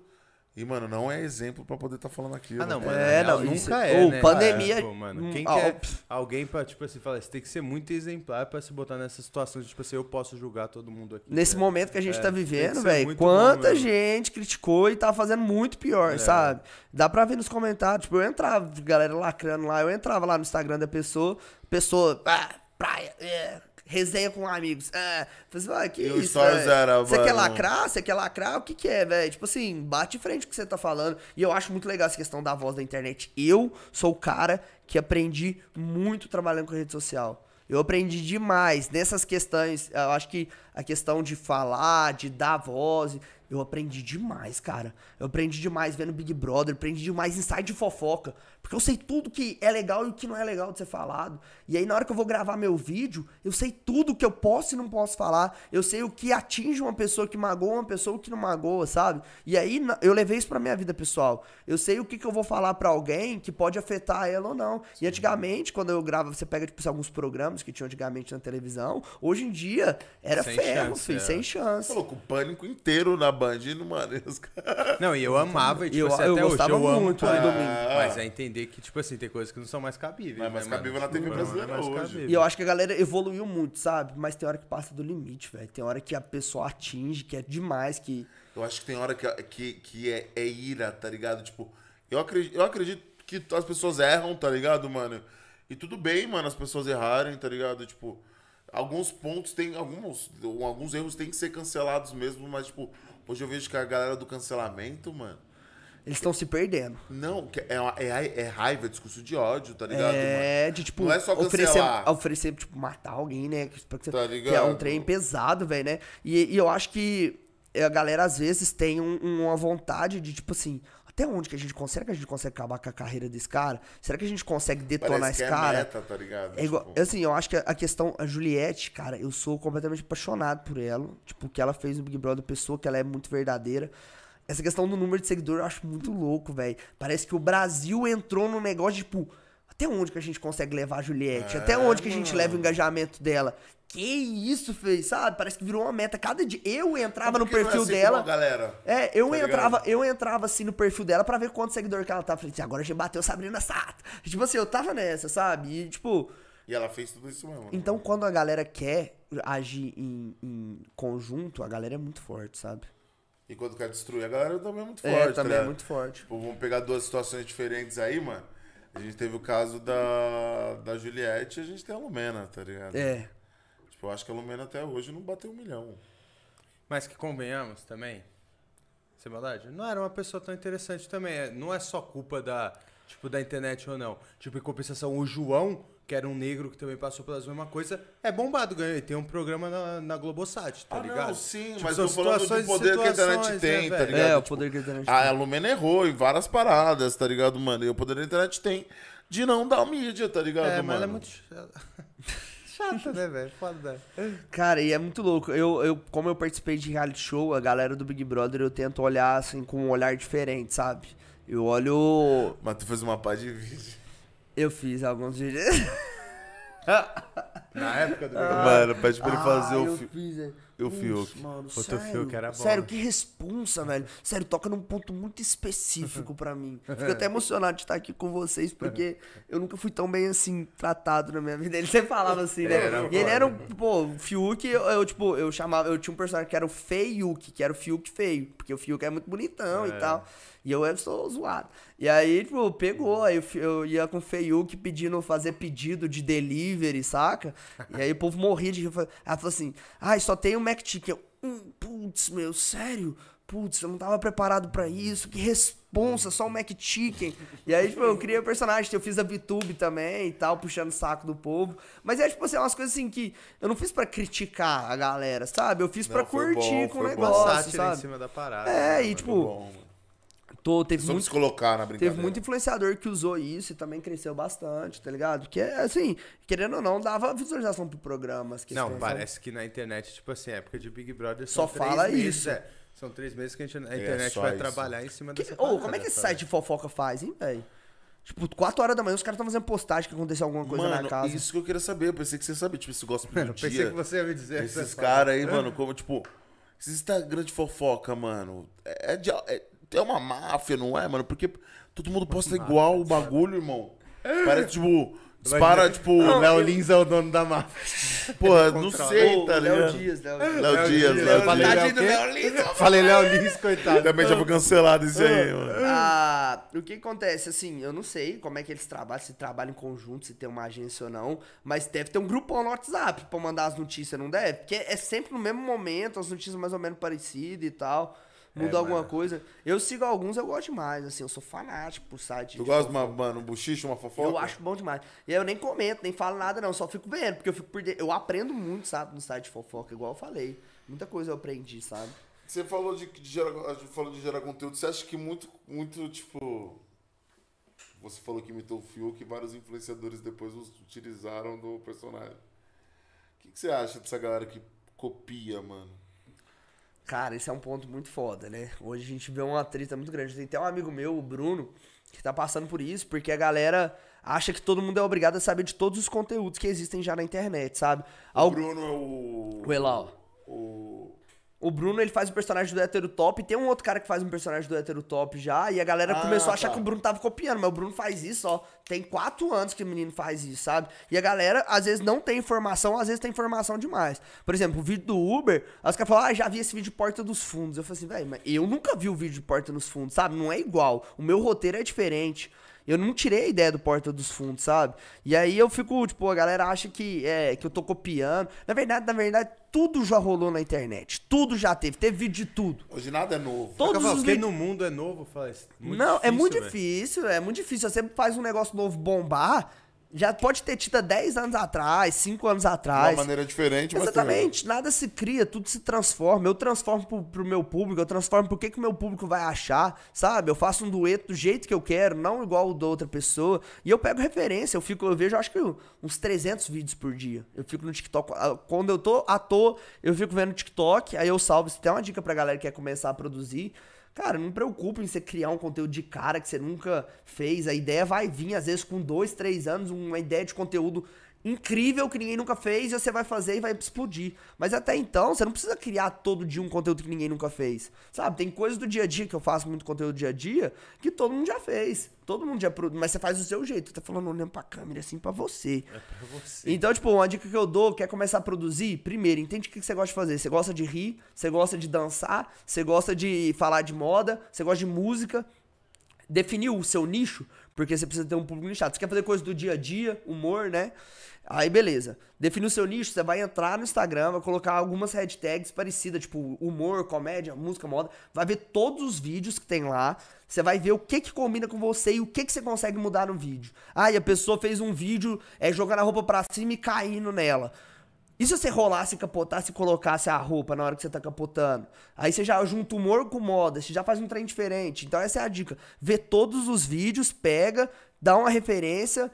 E, mano, não é exemplo pra poder estar falando aquilo. Ah, não, né? mano. É, não, nunca é- é. Ô, né? pandemia- É, pô, mano. Hum, Quem ó, quer alguém pra, tipo assim, falar, você tem que ser muito exemplar pra se botar nessas situações, tipo assim, eu posso julgar todo mundo aqui. Nesse né? momento que a gente É, tá vivendo, velho, bom quanta mesmo. gente criticou e tá fazendo muito pior, É. sabe? Dá pra ver nos comentários. Tipo, eu entrava, galera lacrando lá, eu entrava lá no Instagram da pessoa, pessoa, ah, praia, é, resenha com amigos. É, falei assim, ah, que E isso, era, Você quer lacrar? Você quer lacrar? O que que é, velho? Tipo assim, bate em frente com o que você tá falando. E eu acho muito legal essa questão da voz da internet. Eu sou o cara que aprendi muito trabalhando com rede social. Eu aprendi demais nessas questões. Eu acho que a questão de falar, de dar voz, eu aprendi demais, cara. Eu aprendi demais vendo Big Brother, aprendi demais em site de fofoca. Porque eu sei tudo que é legal e o que não é legal de ser falado. E aí, na hora que eu vou gravar meu vídeo, eu sei tudo que eu posso e não posso falar. Eu sei o que atinge uma pessoa que magoa, uma pessoa que não magoa, sabe? E aí, eu levei isso pra minha vida pessoal. Eu sei o que, que eu vou falar pra alguém que pode afetar ela ou não. E antigamente, quando eu gravo, você pega, tipo, assim, alguns programas que tinham antigamente na televisão. Hoje em dia, era Sem ferro, chance, filho, é. sem chance. Falou com o pânico inteiro na Band, no- mano. e os caras- Não, e eu amava, e tipo Eu- assim, eu até hoje gostava eu amo muito tudo do domingo. Mas é entender que, tipo assim, tem coisas que não são mais cabíveis. Não é mais né, mano? cabível na TV Não é brasileira mais hoje. cabível. E eu acho que a galera evoluiu muito, sabe? Mas tem hora que passa do limite, velho. Tem hora que a pessoa atinge, que é demais, que. Eu acho que tem hora que, que, que é, é ira, tá ligado? Tipo, eu acredito, eu acredito que as pessoas erram, tá ligado, mano? E tudo bem, mano, as pessoas errarem, tá ligado? Tipo, alguns pontos tem. Alguns, alguns erros têm que ser cancelados mesmo, mas, tipo, hoje eu vejo que a galera do cancelamento, mano. Eles estão se perdendo. Não, é, é, é raiva, é discurso de ódio, tá ligado, É, mano? de tipo, Não é só oferecer, cancelar. oferecer, tipo, matar alguém, né? Que, Tá é um ligado? trem pesado, velho, né? E, e eu acho que a galera às vezes tem um- uma vontade de, tipo assim, até onde que a gente consegue? Será que a gente consegue acabar com a carreira desse cara? Será que a gente consegue detonar Parece esse que é cara? meta, tá ligado? É igual, Tipo, assim, eu acho que a questão, a Juliette, cara, eu sou completamente apaixonado por ela. Tipo, o que ela fez no Big Brother, pessoa que ela é muito verdadeira. Essa questão do número de seguidor eu acho muito louco, velho. Parece que o Brasil entrou num negócio, de, tipo, até onde que a gente consegue levar a Juliette? até É, onde que a gente mano. leva o engajamento dela? Que isso, fez, sabe? Parece que virou uma meta. Cada dia eu entrava no é perfil assim dela. galera. É, eu Tá entrava, ligado? eu entrava assim no perfil dela pra ver quanto seguidor que ela tava. Falei assim, agora a gente bateu Sabrina Sato. Tipo assim, eu tava nessa, sabe? E tipo, E ela fez tudo isso mesmo. então quando a galera quer agir em, em conjunto, a galera é muito forte, sabe? E quando quer destruir a galera também é muito forte. é, tá também é ligado? muito forte. Tipo, vamos pegar duas situações diferentes aí, mano. A gente teve o caso da, da Juliette e a gente tem a Lumena, tá ligado? É. Tipo, eu acho que a Lumena até hoje não bateu um milhão. Mas que convenhamos também, sem maldade, não era uma pessoa tão interessante também. é- Não é só culpa da, tipo, da internet ou não. Tipo, em compensação, o João, que era um negro que também passou pelas mesma coisa, é bombado, ganhou. E tem um programa na, na Globosat, tá ah, ligado? não, sim, Tipo, mas são tô falando do e poder que a internet situações, tem, né, tá ligado? É, o Tipo, poder que a internet A, tem. a Lumena errou em várias paradas, tá ligado, mano? E o poder da internet tem de não dar mídia, tá ligado, É, mano? mas ela é muito chata, né, velho? Foda. Cara, e é muito louco. Eu, eu, como eu participei de reality show, a galera do Big Brother, eu tento olhar assim com um olhar diferente, sabe? Eu olho. Mas tu fez uma pá de vídeo. Eu fiz alguns vídeos. Na época do Mano, pede pra ele fazer Ah, o, eu é. o Fiuk. Mano, Puta, o sério, Fiuk era bom, Sério, que responsa, velho. Sério, toca num ponto muito específico pra mim. Fico até emocionado de estar aqui com vocês, porque eu nunca fui tão bem assim, tratado na minha vida. Ele sempre falava assim, né? Era e ele era um, pô, o Fiuk, eu, eu, tipo, eu chamava, eu tinha um personagem que era o Feiuk, que era o Fiuk feio, porque o Fiuk é muito bonitão e tal. E eu, eu sou zoado. E aí, tipo, pegou, aí eu, eu ia com o Feiuk pedindo, fazer pedido de delivery, saca? E aí o povo morria de rir. Ela falou assim, ai, só tem um McChicken. Eu, hum, putz, meu, sério? Putz, eu não tava preparado pra isso, que responsa, só um McChicken. E aí, tipo, eu criei o personagem, eu fiz a VTube também e tal, puxando o saco do povo. Mas é, tipo assim, umas coisas assim que eu não fiz pra criticar a galera, sabe? Eu fiz foi curtir bom, com o foi bom. Negócio, sátira em sabe? cima da parada. É, né, e tipo, Bom. Tô, teve Só muito se colocar na brincadeira. Teve muito influenciador que usou isso e também cresceu bastante, tá ligado? Porque, assim, querendo ou não, dava visualização pro programa. as Não, parece que na internet, tipo assim, época de Big Brother Só fala meses, isso. é. São três meses que a, gente, a É, internet só vai isso. trabalhar em cima? Que- dessa Ô, parada, como é que esse sabe? site de fofoca faz, hein, velho? Tipo, 4 horas da manhã os caras estão fazendo postagem que aconteceu alguma coisa Mano, na casa. isso que eu queria saber. Eu pensei que você sabia. Tipo, esse Eu do pensei dia. que você ia me dizer. Esses caras aí, mano, como, tipo... Esses Instagram de fofoca, mano... É de... é- é uma máfia, não é, mano? Porque todo mundo posta igual o bagulho, irmão. Parece, tipo, dispara, tipo... O Léo Lins é o dono da máfia. Porra, não controla. sei, tá Léo ligado? Dias, Léo Dias. Léo Dias, Dias, Léo eu Dias. Léo quê? Léo Lins. Falei Léo Lins, coitado. Também já foi cancelado isso aí, mano. Ah, o que acontece, assim, eu não sei como é que eles trabalham, se trabalham em conjunto, se tem uma agência ou não, mas deve ter um grupão no WhatsApp pra mandar as notícias, não deve? Porque é sempre no mesmo momento, as notícias mais ou menos parecidas e tal. Muda É, alguma mano. coisa. Eu sigo alguns, eu gosto demais, assim, eu sou fanático por site. Tu de gosta de fofoca. uma, mano, um buchicho, uma fofoca? Eu acho bom demais. E aí eu nem comento, nem falo nada, não. Só fico vendo, porque eu fico por dentro. Eu aprendo muito, sabe, no site de fofoca, igual eu falei. Muita coisa eu aprendi, sabe? Você falou de, de gerar, falou de gerar conteúdo. Você acha que muito, muito, tipo... Você falou que imitou o Fiuk e vários influenciadores depois os utilizaram do personagem. O que, que você acha dessa galera que copia, mano? Cara, esse é um ponto muito foda, né? Hoje a gente vê uma treta muito grande. Tem até um amigo meu, o Bruno, que tá passando por isso, porque a galera acha que todo mundo é obrigado a saber de todos os conteúdos que existem já na internet, sabe? O Al- Bruno é o... O Elau. O... O Bruno, ele faz o personagem do hétero top, e tem um outro cara que faz um personagem do hétero top já, e a galera Ah, começou a achar tá. que o Bruno tava copiando, mas o Bruno faz isso, ó. Tem quatro anos que o menino faz isso, sabe? E a galera, às vezes, não tem informação, às vezes tem informação demais. Por exemplo, o vídeo do Uber, aí os caras falam, ah, já vi esse vídeo de Porta dos Fundos. Eu falei assim, velho, mas eu nunca vi o vídeo de Porta dos Fundos, sabe? Não é igual. O meu roteiro é diferente. Eu não tirei a ideia do Porta dos Fundos, sabe? E aí eu fico, tipo, a galera acha que é que eu tô copiando. Na verdade, na verdade, tudo já rolou na internet. Tudo já teve. Teve vídeo de tudo. Hoje nada é novo. Todos os Porque vídeos. no mundo é novo, isso. Muito não, é muito velho. difícil, é muito difícil. Você faz um negócio novo bombar, já pode ter tido há 10 anos atrás, 5 anos De uma atrás. maneira diferente, mas Exatamente, nada se cria, tudo se transforma. Eu transformo pro, pro meu público, eu transformo pro que, que o meu público vai achar, sabe? Eu faço um dueto do jeito que eu quero, não igual o da outra pessoa. E eu pego referência, eu fico, eu vejo acho que uns 300 vídeos por dia. Eu fico no TikTok, ah, quando eu tô à toa, eu fico vendo TikTok, aí eu salvo. Isso tem uma dica pra galera que quer começar a produzir. Cara, não preocupe em você criar um conteúdo de cara que você nunca fez. A ideia vai vir, às vezes, com dois, três anos, uma ideia de conteúdo incrível que ninguém nunca fez e você vai fazer e vai explodir. Mas até então, você não precisa criar todo dia um conteúdo que ninguém nunca fez. Sabe? Tem coisas do dia a dia que eu faço muito conteúdo do dia a dia que todo mundo já fez. Todo mundo já produz, mas você faz do seu jeito. Tá falando olhando pra câmera assim pra você. É pra você. Então, tipo, uma dica que eu dou, quer começar a produzir? Primeiro, entende o que você gosta de fazer. Você gosta de rir, você gosta de dançar, você gosta de falar de moda, você gosta de música. Definir o seu nicho, porque você precisa ter um público nichado. Você quer fazer coisa do dia a dia, humor, né? Aí, beleza. Definir o seu nicho, você vai entrar no Instagram, vai colocar algumas hashtags parecidas, tipo humor, comédia, música, moda. Vai ver todos os vídeos que tem lá. Você vai ver o que que combina com você e o que que você consegue mudar no vídeo. Ah, e a pessoa fez um vídeo é, jogando a roupa pra cima e caindo nela. E se você rolasse, capotasse e colocasse a roupa na hora que você tá capotando? Aí você já junta humor com moda, você já faz um trem diferente. Então essa é a dica. Vê todos os vídeos, pega, dá uma referência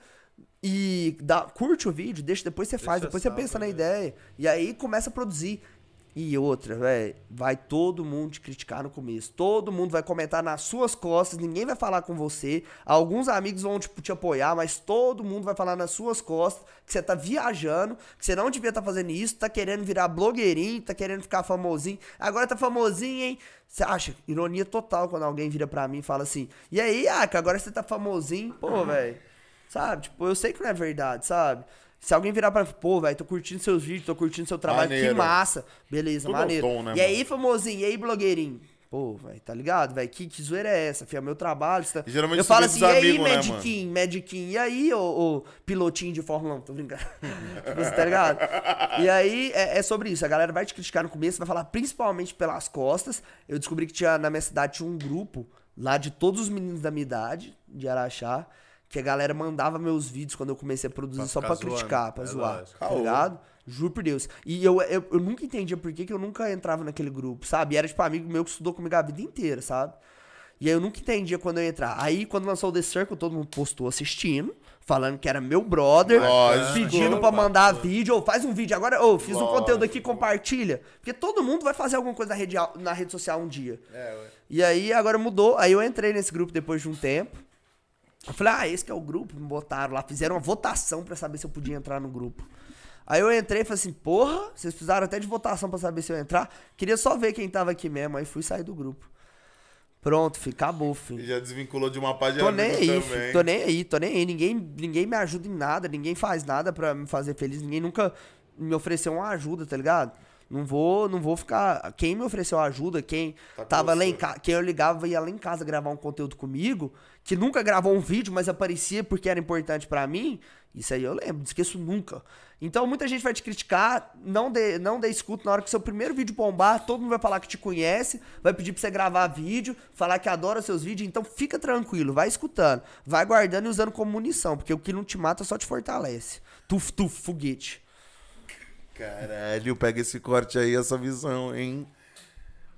e dá, curte o vídeo, deixa, depois você faz, depois você pensa na né? ideia. E aí começa a produzir. E outra, velho, vai todo mundo te criticar no começo. Todo mundo vai comentar nas suas costas, ninguém vai falar com você. Alguns amigos vão tipo, te apoiar, mas todo mundo vai falar nas suas costas que você tá viajando, que você não devia estar fazendo isso, tá querendo virar blogueirinho, tá querendo ficar famosinho. Agora tá famosinho, hein? Você acha? Ironia total quando alguém vira pra mim e fala assim: E aí, Aka, agora você tá famosinho? Pô, velho. Sabe? Tipo, eu sei que não é verdade, sabe? Se alguém virar pra mim, pô, velho, tô curtindo seus vídeos, tô curtindo seu trabalho, que Maneiro. massa. Beleza, Tudo maneiro. tom, né, e aí, famosinho, e aí, blogueirinho? Pô, velho, tá ligado, velho? Que, que zoeira é essa, filho? É meu trabalho. Tá... Geralmente eu falo assim, e aí, né, Mediquinho, Mediquinho? E aí, ô, ô, pilotinho de Fórmula 1? Tô brincando. Você tá ligado? E aí, é, é sobre isso. A galera vai te criticar no começo, vai falar principalmente pelas costas. Eu descobri que tinha, na minha cidade, tinha um grupo lá de todos os meninos da minha idade, de Araxá, que a galera mandava meus vídeos quando eu comecei a produzir Pra só pra criticar, pra zoando. É zoar. lógico. Tá ligado? Juro por Deus. E eu, eu, eu nunca entendia por que, que eu nunca entrava naquele grupo, sabe? E era tipo amigo meu que estudou comigo a vida inteira, sabe? E aí eu nunca entendia quando eu ia entrar. Aí quando lançou o The Circle, todo mundo postou assistindo, falando que era meu brother, Lógico. pedindo pra mandar vídeo, ou faz um vídeo agora, ou fiz um Lógico. conteúdo aqui, compartilha. Porque todo mundo vai fazer alguma coisa na rede, na rede social um dia. É, ué. E aí agora mudou, aí eu entrei nesse grupo depois de um tempo. Eu falei, ah, esse que é o grupo, me botaram lá, fizeram uma votação pra saber se eu podia entrar no grupo. Aí eu entrei e falei assim, porra, vocês precisaram até de votação pra saber se eu ia entrar. Queria só ver quem tava aqui mesmo, aí fui sair do grupo. Pronto, fi, acabou, fi. E já desvinculou de uma página Tô nem aí, fi, tô nem aí, tô nem aí. Ninguém, ninguém me ajuda em nada, ninguém faz nada pra me fazer feliz, ninguém nunca me ofereceu uma ajuda, tá ligado? Não vou, não vou ficar. Quem me ofereceu ajuda, quem Tá tava lá em casa, quem eu ligava ia lá em casa gravar um conteúdo comigo, que nunca gravou um vídeo, mas aparecia porque era importante pra mim, isso aí eu lembro, não esqueço nunca. Então muita gente vai te criticar, não dê, não dê escuta na hora que seu primeiro vídeo bombar, todo mundo vai falar que te conhece, vai pedir pra você gravar vídeo, falar que adora seus vídeos, então fica tranquilo, vai escutando, vai guardando e usando como munição, porque o que não te mata só te fortalece. Tuf, tuf, foguete. Caralho, pega esse corte aí, essa visão, hein?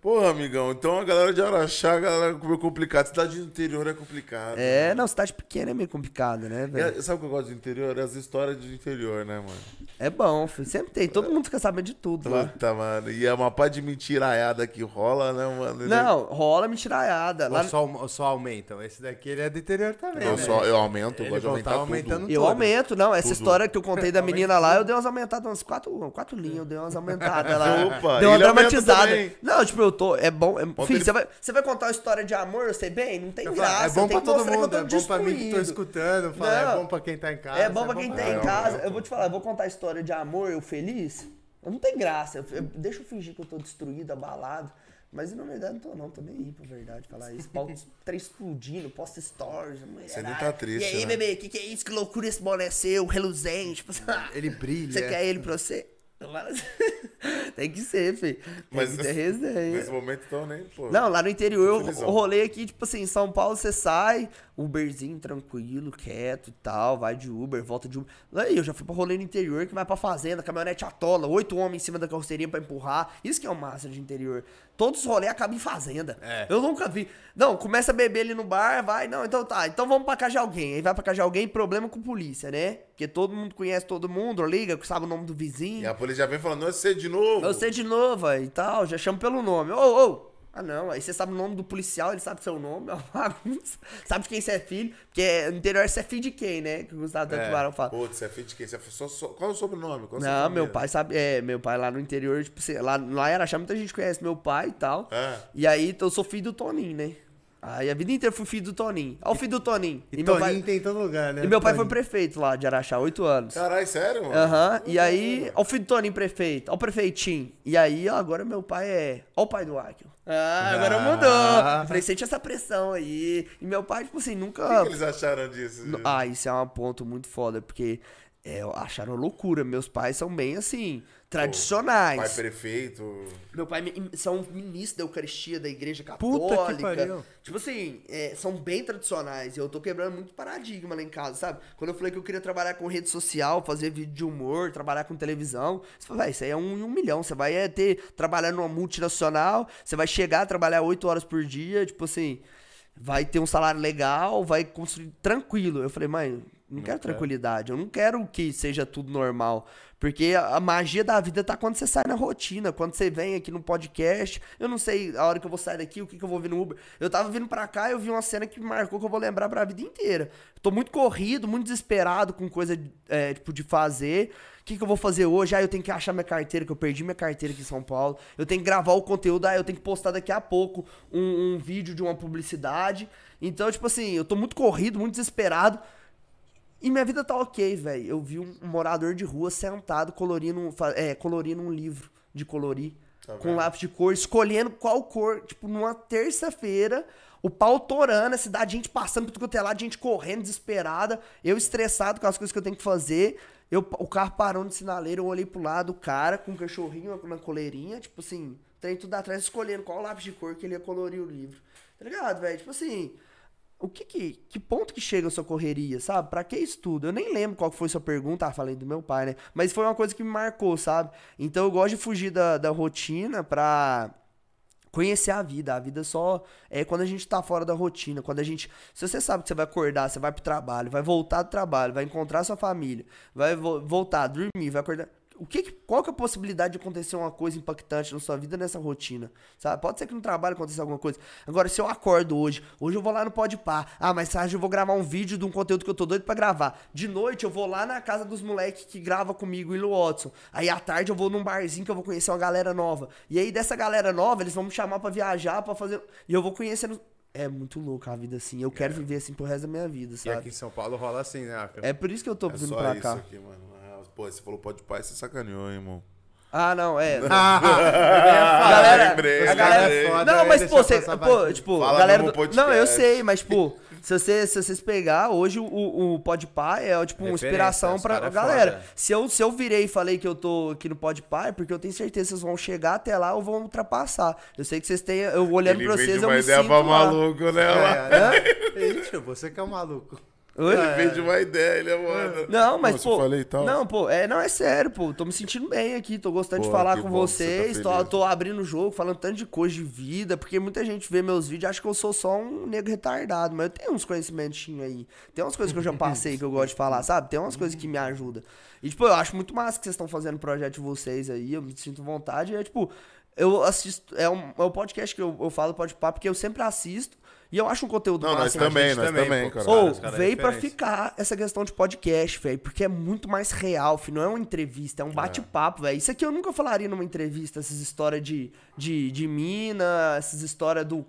Porra, amigão, então a galera de Araxá, a galera meio complicado. Cidade do interior é complicado. É, não, cidade pequena é meio complicada, né, velho? sabe o que eu gosto do interior? As histórias do interior, né, mano? É bom, filho, sempre tem, todo mundo fica sabendo de tudo lá. Puta, mano. E é uma pá de mentiraiada que rola, né, mano? Não, rola mentiraiada. Lá, só, só aumentam. Esse daqui ele é do interior também. Eu, né? só, eu aumento, eu Ele gosto de vai aumentar tá tudo. aumentando Eu aumento, não. Essa Tudo. história que eu contei da menina lá, eu dei umas aumentadas, umas quatro, quatro linhas, eu dei umas aumentadas lá. Opa, dei uma dramatizada. também. Não, tipo, eu tô. É bom. É, filho, ele- você, vai, você vai contar uma história de amor, eu sei bem? Não tem Eu falo, graça. é bom eu pra todo mundo, eu é bom pra mim que tô escutando. Fala, é bom pra quem tá em casa. É bom pra quem tá em É, casa. Eu vou te falar, eu vou contar a história de amor, eu feliz. Não tem graça. Eu, eu- deixa eu fingir que eu tô destruído, abalado. Mas na verdade não tô não, tô nem aí pra verdade falar isso. Pau tá explodindo, posta stories. Você nem tá triste, E aí, né? bebê, que que é isso? Que loucura esse boné seu, reluzente. Ele brilha. Você quer ele pra você? Tem que ser, filho. Tem Mas que ter resenha. nesse momento, então, nem, pô. Não, lá no interior, eu, eu rolei aqui, tipo assim, em São Paulo você sai, Uberzinho tranquilo, quieto e tal, vai de Uber, volta de Uber. Aí eu já fui pra rolê no interior, que vai pra fazenda, caminhonete atola, oito homens em cima da carroceria pra empurrar. Isso que é o massa de interior. Todos os rolês acabam em fazenda. É. Eu nunca vi. Não, começa a beber ali no bar, vai, não, então tá, então vamos pra casa de alguém. Aí vai pra casa de alguém, problema com polícia, né? Porque todo mundo conhece todo mundo, liga, sabe o nome do vizinho. E a polícia já vem falando, não é você de novo. Eu sei de novo, aí, e tal, já chamo pelo nome. Ô, ô! Ah, não, aí você sabe o nome do policial, ele sabe seu nome, é uma bagunça. Sabe de quem você é filho, porque no interior você é filho de quem, né? Que o Gustavo É. Tubarão fala. Pô, você é filho de quem? Você é só, só- qual é o sobrenome? Qual é o Não, meu primeiro? pai sabe, é, meu pai lá no interior, tipo, lá, lá em Araxá muita gente conhece meu pai e tal. É. E aí eu sou filho do Toninho, né? Aí a vida inteira fui filho do Toninho. Olha o filho do Toninho. E, meu Toninho pai, tem em todo lugar, né? e meu pai foi Toninho. prefeito lá de Araxá, oito anos. Caralho, sério, mano? Aham, e aí, ó o filho do Toninho prefeito, ó o prefeitinho. E aí, ó, agora meu pai é. Ó o pai do Akio. Ah, agora Ah. mudou. Eu falei, sente essa pressão aí. E meu pai, tipo assim, O nunca. que, que eles acharam disso? No- Ah, isso é um ponto muito foda, porque é, acharam loucura. Meus pais são bem assim, tradicionais. Pai prefeito. Meu pai são ministros da Eucaristia da Igreja Puta Católica. que pariu. Tipo assim, é, são bem tradicionais. E eu tô quebrando muito paradigma lá em casa, sabe? Quando eu falei que eu queria trabalhar com rede social, fazer vídeo de humor, trabalhar com televisão, você fala, "Véi, isso aí é um em um milhão. Você vai é, ter, trabalhar numa multinacional, você vai chegar a trabalhar oito horas por dia, tipo assim, vai ter um salário legal, vai construir tranquilo. Eu falei, mãe, não, quero tranquilidade, eu não quero que seja tudo normal. Porque a magia da vida tá quando você sai na rotina, quando você vem aqui no podcast. Eu não sei a hora que eu vou sair daqui, o que, que eu vou vir no Uber. Eu tava vindo pra cá e eu vi uma cena que me marcou que eu vou lembrar pra vida inteira. Tô muito corrido, muito desesperado com coisa é, tipo, de fazer. O que, que eu vou fazer hoje? Ah, eu tenho que achar minha carteira, que eu perdi minha carteira aqui em São Paulo. Eu tenho que gravar o conteúdo, ah, eu tenho que postar daqui a pouco um, um vídeo de uma publicidade. Então, tipo assim, eu tô muito corrido, muito desesperado. E minha vida tá ok, velho. Eu vi um, morador de rua sentado colorindo, é, colorindo um livro de colorir. Tá com lápis de cor, escolhendo qual cor. Tipo, numa terça-feira, o pau torando, a cidade, gente passando por tudo é lado, gente correndo, desesperada. Eu estressado com as coisas que eu tenho que fazer. Eu, o carro parou no sinaleiro, eu olhei pro lado, o cara com um cachorrinho na coleirinha, tipo assim, tem tudo atrás, escolhendo qual lápis de cor que ele ia colorir o livro. Tá ligado, velho? Tipo assim, o que que, que ponto que chega a sua correria, sabe? Pra que isso tudo? Eu nem lembro qual foi sua pergunta, ah, falei do meu pai, né? Mas foi uma coisa que me marcou, sabe? Então eu gosto de fugir da, da rotina pra conhecer a vida. A vida só é quando a gente tá fora da rotina, quando a gente, se você sabe que você vai acordar, você vai pro trabalho, vai voltar do trabalho, vai encontrar sua família, vai vo- voltar, dormir, vai acordar o que, qual que é a possibilidade de acontecer uma coisa impactante na sua vida nessa rotina? Sabe? Pode ser que no trabalho aconteça alguma coisa. Agora, se eu acordo hoje, hoje eu vou lá no Podpah. Ah, mas tarde eu vou gravar um vídeo de um conteúdo que eu tô doido pra gravar. De noite eu vou lá na casa dos moleques que grava comigo, Willow Watson. Aí à tarde eu vou num barzinho que eu vou conhecer uma galera nova. E aí dessa galera nova, eles vão me chamar pra viajar, pra fazer. E eu vou conhecendo. É muito louco a vida assim. Eu quero viver assim pro resto da minha vida, E sabe? aqui em São Paulo rola assim, né? É por isso que eu tô É vindo só pra isso cá. aqui, mano. Pô, você falou pode pai, você sacaneou, hein, irmão. Ah, não, é. Ah, galera, lembrei, a galera- lembrei. foda, Não, eu mas pô, você, pô, tipo, Fala a galera do... Não, eu sei, mas tipo, se, você, se vocês pegar, hoje o, o Podpah é tipo uma inspiração pra é galera. foda. Se eu, se eu virei e falei que eu tô aqui no Podpah, é porque eu tenho certeza que vocês vão chegar até lá ou vão ultrapassar. Eu sei que vocês têm, eu olhando Ele pra vocês, eu uma me ideia sinto pra lá. maluco, né? É. Ixi, você que é um maluco. Oi? Ele vende uma ideia, ele é mano. Não, mas Nossa, pô. falei e tal. Não, pô, é, não, é sério, pô. Tô me sentindo bem aqui, tô gostando de Pô, falar que com bom que você tá vocês. tô, tô abrindo o jogo, falando tanto de coisa de vida, porque muita gente vê meus vídeos e acha que eu sou só um nego retardado, mas eu tenho uns conhecimentinhos aí. Tem umas coisas que eu já passei que eu gosto de falar, sabe? Tem umas coisas que me ajudam. E, tipo, eu acho muito massa que vocês estão fazendo o projeto de vocês aí, eu me sinto vontade. É, tipo, eu assisto. É um, é um podcast que eu, eu falo pode papo, porque eu sempre assisto. E eu acho um conteúdo Não, nós massa. também, gente nós também, também, cara. Ou Os caras é veio pra ficar essa questão de podcast, velho, porque é muito mais real, filho. Não é uma entrevista, é um bate-papo, velho. Isso aqui eu nunca falaria numa entrevista, essas histórias de, de, de mina, essas histórias do.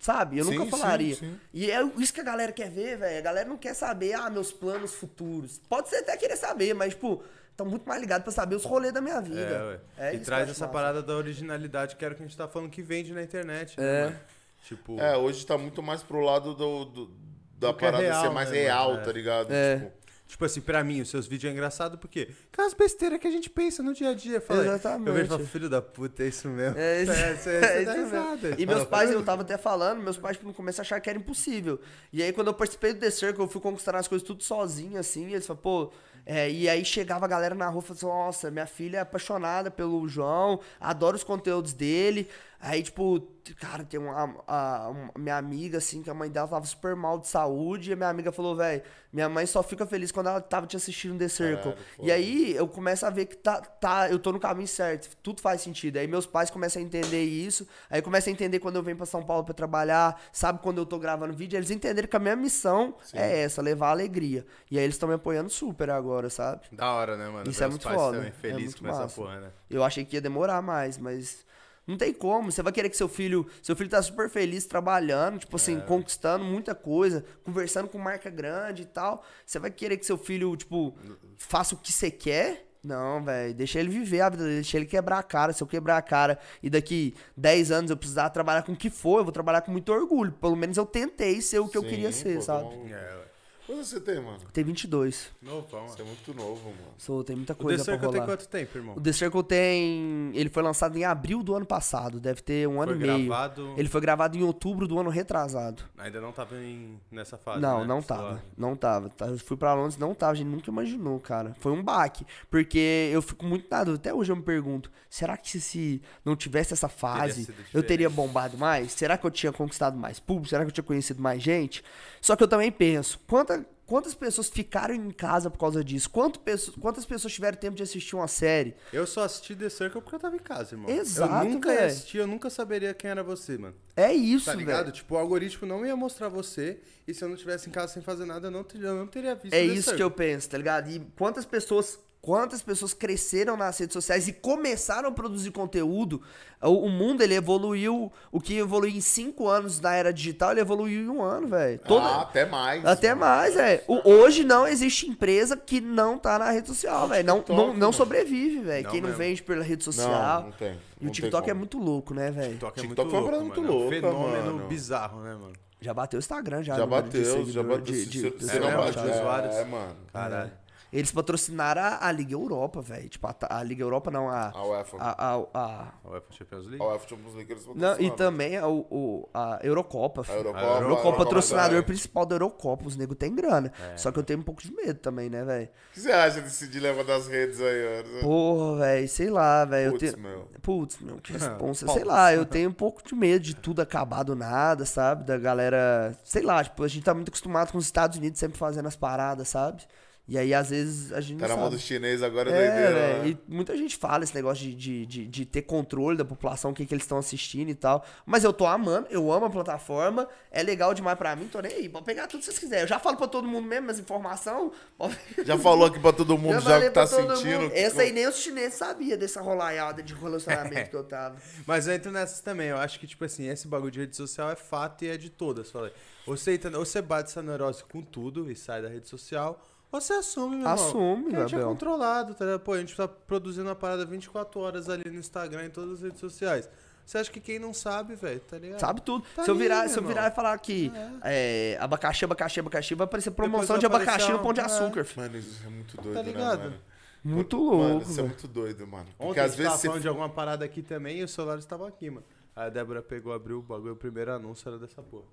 Sabe? Eu Sim, nunca sim, falaria. sim. E é isso que a galera quer ver, velho. A galera não quer saber, ah, meus planos futuros. Pode ser até querer saber, mas, tipo, estão muito mais ligados pra saber os rolês da minha vida. É, ué. É e traz essa massa. parada da originalidade, que era o que a gente tá falando que vende na internet, né, É. mano? Tipo, É, hoje tá muito mais pro lado do, do- da é parada real, ser mais né, real, mano? É. tá ligado? É. Tipo, tipo assim, pra mim, os seus vídeos é engraçado porque aquelas besteiras que a gente pensa no dia a dia. Fala. Exatamente. Eu vejo e falo, filho da puta, é isso mesmo. É isso, É, você- é isso dá mesmo. risada. E meus pais, eu tava até falando, meus pais no começo acharam que era impossível. E aí quando eu participei do The Circle, eu fui conquistando as coisas tudo sozinho, assim, e eles falaram, pô. é, e aí chegava a galera na rua e falava assim, nossa, minha filha é apaixonada pelo João, adora os conteúdos dele. Aí, tipo, cara, tem uma, a- uma- minha amiga, assim, que a mãe dela tava super mal de saúde, e a minha amiga falou, velho, minha mãe só fica feliz quando ela tava te assistindo The Circle. Caralho, e aí eu começo a ver que tá, tá, eu tô no caminho certo, tudo faz sentido. Aí meus pais começam a entender isso, aí começam a entender quando eu venho pra São Paulo pra trabalhar, sabe quando eu tô gravando vídeo, eles entenderam que a minha missão é essa, levar alegria. E aí eles estão me apoiando super agora, sabe? Da hora, né, mano? Isso é muito foda, também é muito com essa massa. porra, né? Eu achei que ia demorar mais, mas não tem como. Você vai querer que seu filho, seu filho tá super feliz trabalhando, tipo assim, conquistando muita coisa, conversando com marca grande e tal. Você vai querer que seu filho, tipo, faça o que você quer? Não, velho, deixa ele viver a vida dele, deixa ele quebrar a cara. Se eu quebrar a cara e daqui 10 anos eu precisar trabalhar com o que for, eu vou trabalhar com muito orgulho. Pelo menos eu tentei ser o que eu sim, queria ser, pô, sabe? tá maluco. É, ué. Quanto você tem, mano? Tem 22. Novão, Você é muito novo, mano. Sou, tem muita O The coisa pra Circle tem quanto tempo, irmão? O The Circle tem. Ele foi lançado em abril do ano passado. Deve ter um ano Foi e meio. gravado... Ele foi gravado em outubro do ano retrasado. Ainda não tava em... nessa fase, não, né? não tava. Não tava. Tá, Eu fui pra Londres, não tava. A gente nunca imaginou, cara. Foi um baque. Porque eu fico muito na dúvida. Até hoje eu me pergunto: será que se, se não tivesse essa fase, sido eu teria bombado mais? Será que eu tinha conquistado mais público? Será que eu tinha conhecido mais gente? Só que eu também penso: quanta, quantas pessoas ficaram em casa por causa disso? Quanto pessoas, quantas pessoas tiveram tempo de assistir uma série? Eu só assisti The Circle porque eu tava em casa, irmão. Exato, Eu nunca ia velho. assistir, eu nunca saberia quem era você, mano. É isso, Tá ligado? velho. Tipo, o algoritmo não ia mostrar você. E se eu não tivesse em casa sem fazer nada, eu não teria, eu não teria visto É The isso que Circle. eu penso, tá ligado? E quantas pessoas, quantas pessoas cresceram nas redes sociais e começaram a produzir conteúdo? O, o mundo ele evoluiu, o que evoluiu em cinco anos na era digital, ele evoluiu em um ano, velho. Ah, até mais. até mano. mais, velho. Hoje não existe empresa que não tá na rede social, velho. Não, TikTok, não, não sobrevive, velho. Não Quem não mesmo. vende pela rede Não, social. não tem. e não o TikTok é muito louco, né, velho? TikTok é TikTok muito é louco, muito É um fenômeno mano. bizarro, né, mano? Já bateu o Instagram, já. Já de bateu, já bateu. de- Se- de- de- não é, bate, de usuários. É, mano. Caralho. Eles patrocinaram a, a Liga Europa, velho. Tipo, a, a Liga Europa não, a. A UEFA. A, a, a- A UEFA Champions League? A UEFA Champions League eles não, e também a, o, o- a Eurocopa. A filho. Eurocopa. A Eurocopa, a patrocinador é. principal da Eurocopa. Os negros têm grana. É. Só que eu tenho um pouco de medo também, né, velho? O que você acha desse dilema das redes aí, mano? Porra, velho, sei lá, velho. eu Putz, tenho- meu. Putz, meu, que responsa. Sei lá, eu tenho um pouco de medo de tudo acabar do nada, sabe? Da galera. Sei lá, tipo, a gente tá muito acostumado com os Estados Unidos sempre fazendo as paradas, sabe? E aí, às vezes, a gente Tá na mão do chinês agora, É, doideira. velho, né? e muita gente fala esse negócio de, de, de, de ter controle da população, o que, que eles estão assistindo e tal. Mas eu tô amando, eu amo a plataforma, é legal demais pra mim, tô nem aí, pode pegar tudo que vocês quiserem. Eu já falo pra todo mundo mesmo as informações. pode- Já falou aqui pra todo mundo já, o que tá sentindo. mundo. Essa aí nem os chineses sabiam dessa rolaiada de relacionamento que eu tava. Mas eu entro nessas também. Eu acho que, tipo assim, esse bagulho de rede social é fato e é de todas. Falei. Ou você, entra, ou você bate essa neurose com tudo e sai da rede social, você assume, meu irmão. Assume, que a gente é controlado, tá ligado? Pô, a gente tá produzindo uma parada 24 horas ali no Instagram e em todas as redes sociais. Você acha que quem não sabe, velho, tá ligado? Sabe tudo. Tá se, eu virar, se eu virar irmão. e falar que é, abacaxi, abacaxi, abacaxi, vai aparecer promoção de abacaxi no pão de açúcar. filho. Mano, isso é muito doido, Tá né, ligado? mano? Muito Mano, louco, isso é muito doido, mano. Porque Ontem a às gente vezes tava você... falando de alguma parada aqui também e o celular estava aqui, mano. Aí a Débora pegou, abriu o bagulho, o primeiro anúncio era dessa porra.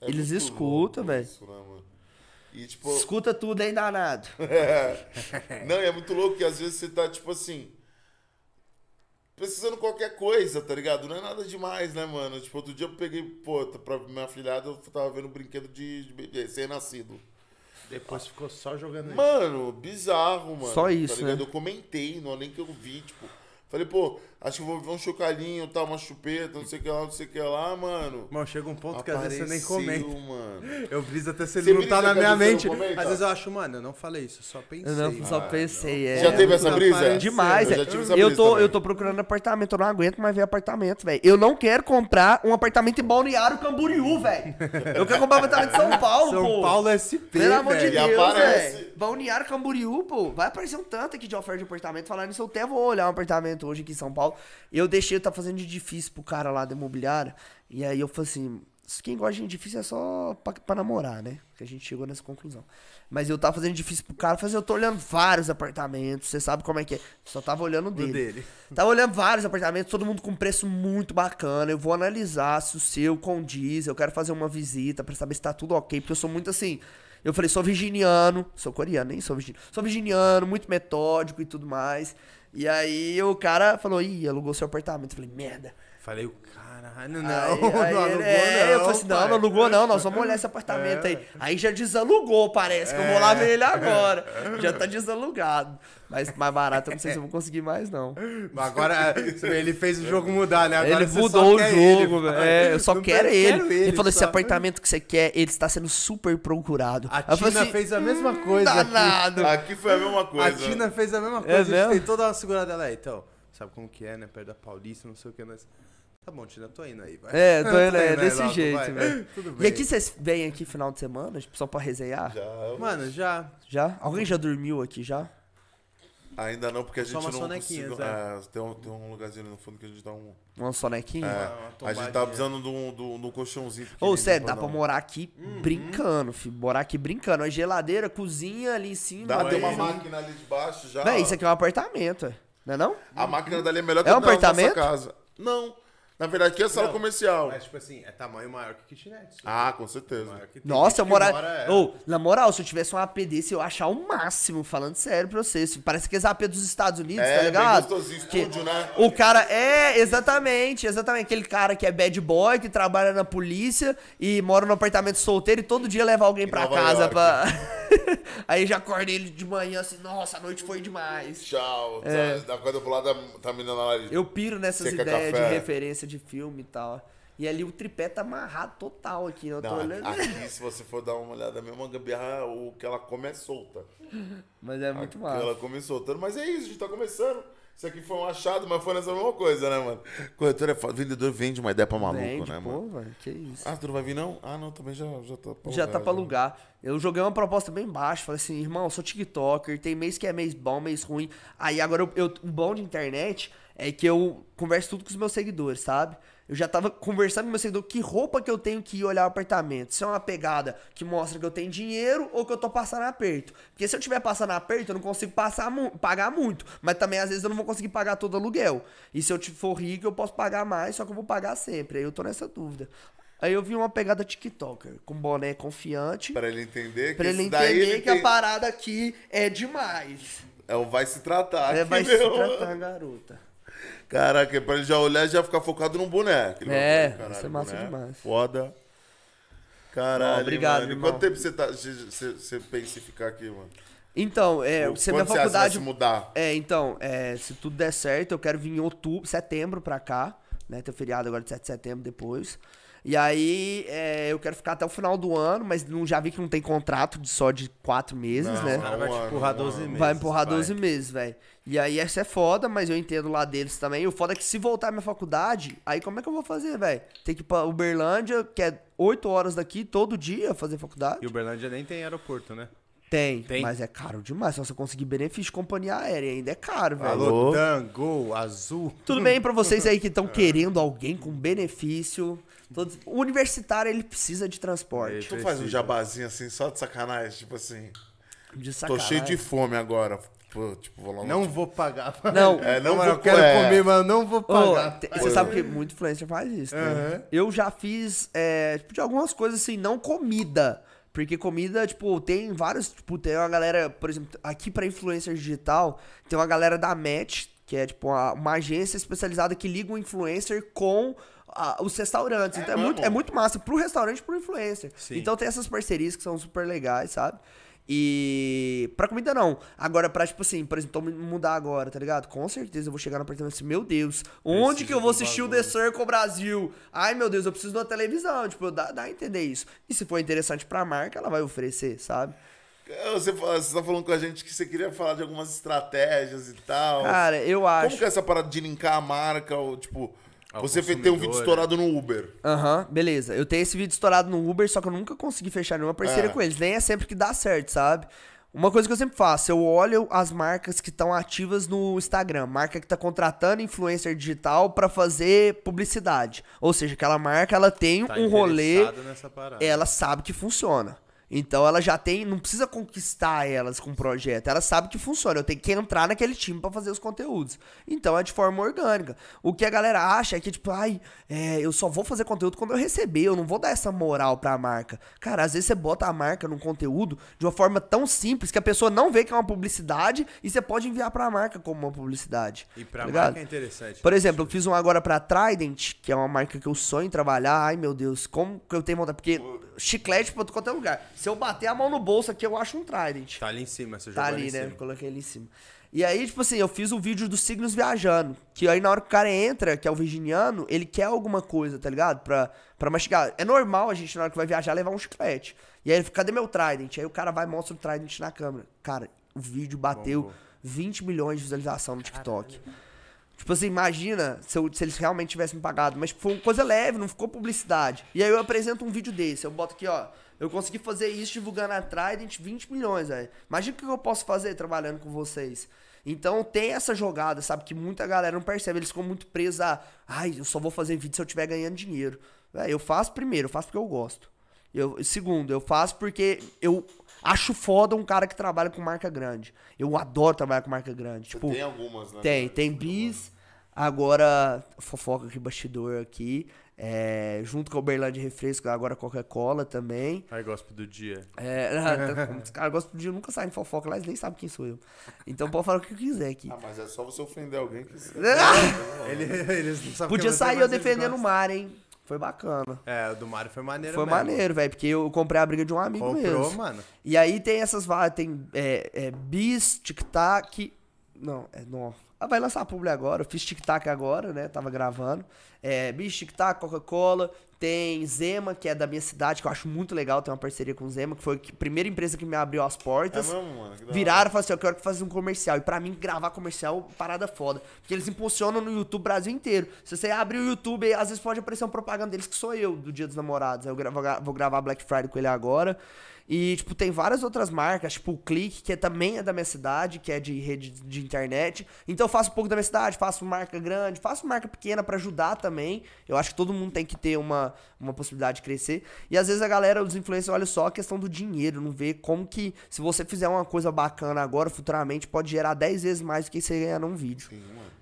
É Eles escutam, velho. isso, né, mano? E tipo... Escuta tudo, hein, danado. Não, e é muito louco que às vezes você tá, tipo assim. Precisando de qualquer coisa, tá ligado? Não é nada demais, né, mano? Tipo, outro dia eu peguei, pô, tá- pra minha filhada, eu tava vendo um brinquedo de, de bebê, recém-nascido. Depois ficou só jogando isso. Mano, bizarro, mano. Só isso, tá ligado? né? Eu comentei, não é nem que eu vi, tipo. Falei, pô, acho que eu vou ver um chocalhinho, tal, uma chupeta, não sei o que lá, não sei o que lá, mano. Mano, chega um ponto que às vezes você nem comenta. mano. Eu briso até se ele não tá na minha mente. Às vezes eu acho, mano, eu não falei isso, só pensei. Eu não, só Ah, pensei, é. Já teve essa brisa? apareceu. Demais, Eu é. já tive essa Eu brisa tô, eu tô procurando apartamento, eu não aguento mais ver apartamento, velho. Eu não quero comprar um apartamento em Balneário Camboriú, velho. Eu quero comprar um apartamento em São Paulo, São pô. Paulo SP, Pelo amor de velho. Deus, aparece. velho. Balneário Camboriú, pô. Vai aparecer um tanto aqui de oferta de apartamento. Falando nisso, eu até vou olhar um apartamento hoje aqui em São Paulo. Eu deixei, eu tá fazendo de difícil pro cara lá da imobiliária. E aí eu falei assim, quem gosta de difícil é só pra, pra namorar, né? Que a gente chegou nessa conclusão. Mas eu tava fazendo difícil pro cara. Assim, eu tô olhando vários apartamentos. Você sabe como é que é. Só tava olhando o O dele. dele. Tava olhando vários apartamentos, todo mundo com preço muito bacana. Eu vou analisar se o seu condiz. Eu quero fazer uma visita pra saber se tá tudo ok. Porque eu sou muito assim. Eu falei, sou virginiano. Sou coreano, nem sou virginiano. Sou virginiano, muito metódico e tudo mais. E aí o cara falou, ih, alugou seu apartamento. Eu falei, merda. Falei, o caralho, não. Aí- não aí alugou, ele- é, não. eu falei assim, não, pai. não alugou não, nós vamos olhar esse apartamento aí. Aí já desalugou, parece, que eu vou lá ver ele agora. Já tá desalugado. Mas mais barato, eu não sei se eu vou conseguir mais, não. Agora, ele fez o jogo mudar, né? Agora ele mudou o jogo, ele, velho. É, eu só Não quero ele. Ele, falou: esse só- apartamento que você quer, ele está sendo super procurado. A Aí eu Tina assim, fez a mesma coisa. aqui. Danado. Aqui foi a mesma A coisa. Tina fez a mesma É coisa. a gente mesmo? tentou dar uma segurada lá. Então, sabe como que é, né? Perto da Paulista, não sei o que. Mas... Tá bom, Tina, tô indo aí, vai. É, tô indo, é aí, desse logo, jeito, velho. Tudo E aqui vocês vêm aqui final de semana, tipo, só pra resenhar? Já? Já, Mano, já. Alguém já dormiu aqui já? Ainda não, porque a gente não conseguiu... é. É, tem, um, tem um lugarzinho ali no fundo que a gente dá um... Uma sonequinha? É, uma a gente tá precisando de um, de um- de um colchãozinho Ô, sério, dá pra morar aqui Uhum. brincando, filho. Morar aqui brincando. Uma geladeira, cozinha ali em cima. Dá, tem uma máquina ali de baixo já. Véi, isso aqui é um apartamento, é. não é não? A máquina dali é melhor que É a um da nossa apartamento? casa. Não. Na verdade, aqui é sala Não, comercial. Mas, tipo assim, é tamanho maior que kitnet. Ah, com certeza. Que Nossa, eu que morar. mora, é. Ô, na moral, se eu tivesse um AP desse, eu ia achar o máximo, falando sério pra vocês. Parece aqueles AP dos Estados Unidos, É, tá bem ligado? gostosinho, Que- estúdio, né? O cara é, exatamente, exatamente. Aquele cara que é bad boy, que trabalha na polícia e mora no apartamento solteiro e todo dia leva alguém pra Nova casa York. pra. Aí já acorda ele de manhã assim, nossa, a noite foi demais. Tchau. É. Da quando eu vou lá, tá, tá me dando lá. Eu piro nessas Seca ideias café. de referência de filme e tal. E ali o tripé tá amarrado total aqui, né? eu tô Não, olhando. aqui, se você for dar uma olhada, mesmo a gambiarra, o que ela come é solta. Mas é muito massa. Ela come soltando, mas é isso, a gente tá começando. Isso aqui foi um achado, mas foi nessa mesma coisa, né, mano? Corretor é foda, vendedor vende uma ideia pra maluco, Vende, né, pô, mano? velho, que isso. Ah, tu não vai vir não? Ah, não, também já, já tá pra Já alugar, tá pra alugar. Eu joguei uma proposta bem baixa. Falei assim, irmão, eu sou TikToker. Tem mês que é mês bom, mês ruim. Aí agora eu, eu- o bom de internet é que eu converso tudo com os meus seguidores, sabe? Eu já tava conversando com meu seguidor que roupa que eu tenho que ir olhar o apartamento. Se é uma pegada que mostra que eu tenho dinheiro ou que eu tô passando aperto. Porque se eu tiver passando aperto, eu não consigo passar mu- pagar muito. Mas também às vezes eu não vou conseguir pagar todo aluguel. E se eu for rico, eu posso pagar mais, só que eu vou pagar sempre. Aí eu tô nessa dúvida. Aí eu vi uma pegada TikToker, com boné confiante. Pra ele entender que Pra ele entender ele que a tem- parada aqui é demais. É o vai se tratar. É, aqui, vai se meu. tratar, garota. Caraca, é pra ele já olhar e já ficar focado no boneco. É, isso é "Caralho, massa demais." Foda. Caralho, Não, obrigado, mano. Irmão. quanto tempo você, tá, você, você- você pensa em ficar aqui, mano? Então, é, Ou se a minha você faculdade. se mudar? É, então, é, se tudo der certo, eu quero vir em outubro, setembro pra cá, né? Tem feriado agora de 7 de setembro depois. E aí, é, eu quero ficar até o final do ano, mas não, já vi que não tem contrato de só de quatro meses, Não, né? O cara vai te empurrar um 12 ano. meses. Vai empurrar vai. 12 meses, velho. E aí, essa é foda, mas eu entendo lá deles também. O foda é que se voltar à minha faculdade, aí como é que eu vou fazer, velho? Tem que ir pra Uberlândia, que é 8 horas daqui, todo dia, fazer faculdade. E o Berlândia nem tem aeroporto, né? Tem, Tem? mas é caro demais. Se você conseguir benefício de companhia aérea, ainda é caro, velho. Alô? Tango, Azul. Tudo bem pra vocês aí que estão querendo alguém com benefício. Todos... O universitário, ele precisa de transporte. Tu faz um jabazinho assim, só de sacanagem, tipo assim. De Tô sacanagem. cheio de fome agora. Pô, tipo, vou lá no- Não vou pagar. Não. É, não Mano, vou eu quero é. comer, mas eu não vou pagar. te- Você sabe que muito influencer faz isso, né? Aham. Eu já fiz, é, tipo, de algumas coisas assim, não comida. Porque comida, tipo, tem vários, tipo, tem uma galera, por exemplo, aqui pra influencer digital, tem uma galera da Match, que é, tipo, uma, uma agência especializada que liga o influencer com ah, os restaurantes. É então é muito, é muito massa pro restaurante e pro influencer. Sim. Então tem essas parcerias que são super legais, sabe? E pra comida não. Agora, pra, tipo assim, por exemplo, mudar agora, tá ligado? Com certeza eu vou chegar no apartamento assim, meu Deus, onde que eu vou assistir o. The Circle Brasil? Ai, meu Deus, eu preciso de uma televisão. Tipo, dá, dá a entender isso. E se for interessante pra marca, ela vai oferecer, sabe? Você, fala- você tá falando com a gente que você queria falar de algumas estratégias e tal. Cara, eu Como acho. que é essa parada de linkar a marca? Ou, tipo, Ao você fez, tem um vídeo consumidor, estourado no Uber. Aham, beleza. Eu tenho esse vídeo estourado no Uber, só que eu nunca consegui fechar nenhuma parceria É. com eles. Nem é sempre que dá certo, sabe? Uma coisa que eu sempre faço, eu olho as marcas que estão ativas no Instagram, marca que tá contratando influencer digital pra fazer publicidade. Ou seja, aquela marca ela tem Tá um rolê, interessado nessa parada. ela sabe que funciona. Então ela já tem, não precisa conquistar elas com o projeto, ela sabe que funciona. Eu tenho que entrar naquele time pra fazer os conteúdos. Então é de forma orgânica. O que a galera acha é que tipo, ai, é, eu só vou fazer conteúdo quando eu receber, eu não vou dar essa moral pra marca. Cara, às vezes você bota a marca num conteúdo de uma forma tão simples que a pessoa não vê que é uma publicidade e você pode enviar pra marca como uma publicidade. E pra tá marca é interessante. Por exemplo, eu fiz um agora pra Trident, que é uma marca que eu sonho em trabalhar. Ai, meu Deus, como que eu tenho vontade? Porque chiclete pra qualquer lugar. Se eu bater a mão no bolso aqui, eu acho um Trident. Tá ali em cima, você Tá jogou ali, em né? cima. Coloquei ali em cima. E aí, tipo assim, eu fiz o vídeo dos signos viajando. Que aí na hora que o cara entra, que é o virginiano, ele quer alguma coisa, tá ligado? Pra, pra mastigar. É normal a gente, na hora que vai viajar, levar um chiclete. E aí ele fica, cadê meu Trident? Aí o cara vai e mostra o Trident na câmera. Cara, o vídeo bateu Bombou. 20 milhões de visualização no TikTok. Tipo assim, imagina se, eu- se eles realmente tivessem pagado. Mas foi uma coisa leve, não ficou publicidade. E aí eu apresento um vídeo desse. Eu boto aqui, ó. Eu consegui fazer isso divulgando a Trident 20 milhões, velho. Imagina o que eu posso fazer trabalhando com vocês. Então tem essa jogada, sabe? Que muita galera não percebe. Eles ficam muito presos a. Ai, eu só vou fazer vídeo se eu estiver ganhando dinheiro. Véi, eu faço primeiro, eu faço porque eu gosto. Eu, segundo, eu faço porque eu acho foda um cara que trabalha com marca grande. Eu adoro trabalhar com marca grande. Tipo, tem algumas, né? tem, tem bis. Agora, fofoca aqui, bastidor aqui. É, junto com a Uberlândia Refresco, agora Coca-Cola também. Aí gosto do dia. É, os caras gostam de nunca sair de fofoca lá, eles nem sabem quem sou eu. Então pode falar o que quiser aqui. Ah, mas é só você ofender alguém que você... Ele, eles não sabem Podia é, sair eu defendendo o mar, hein? Foi bacana. É, o do Mario foi maneiro Foi mesmo. maneiro, velho, porque eu comprei a briga de um amigo Comprou, mesmo. mano. E aí tem essas vagas, tem é, é, bis, tic-tac. Não, é não. Ah, vai lançar a publi agora. Eu fiz tic-tac agora, né? Tava gravando. É, bis, tic-tac, Coca-Cola. Tem Zema, que é da minha cidade, que eu acho muito legal. Tem uma parceria com o Zema, que foi a primeira empresa que me abriu as É portas. mesmo, mano? Viraram e falaram assim: eu quero que faça um comercial. E pra mim, gravar comercial, parada foda. Porque eles impulsionam no YouTube Brasil inteiro. Se você abrir o YouTube, aí, às vezes pode aparecer uma propaganda deles que sou eu, do Dia dos Namorados. Aí eu vou gravar Black Friday com ele agora. E, tipo, tem várias outras marcas, tipo o Clique, que é- também é da minha cidade, que é de rede de internet. Então eu faço um pouco da minha cidade, faço marca grande, faço marca pequena pra ajudar também. Eu acho que todo mundo tem que ter uma, uma possibilidade de crescer. E às vezes a galera, os influencers, olha só a questão do dinheiro, não vê como que, se você fizer uma coisa bacana agora, futuramente, pode gerar 10 vezes mais do que você ganhar num vídeo.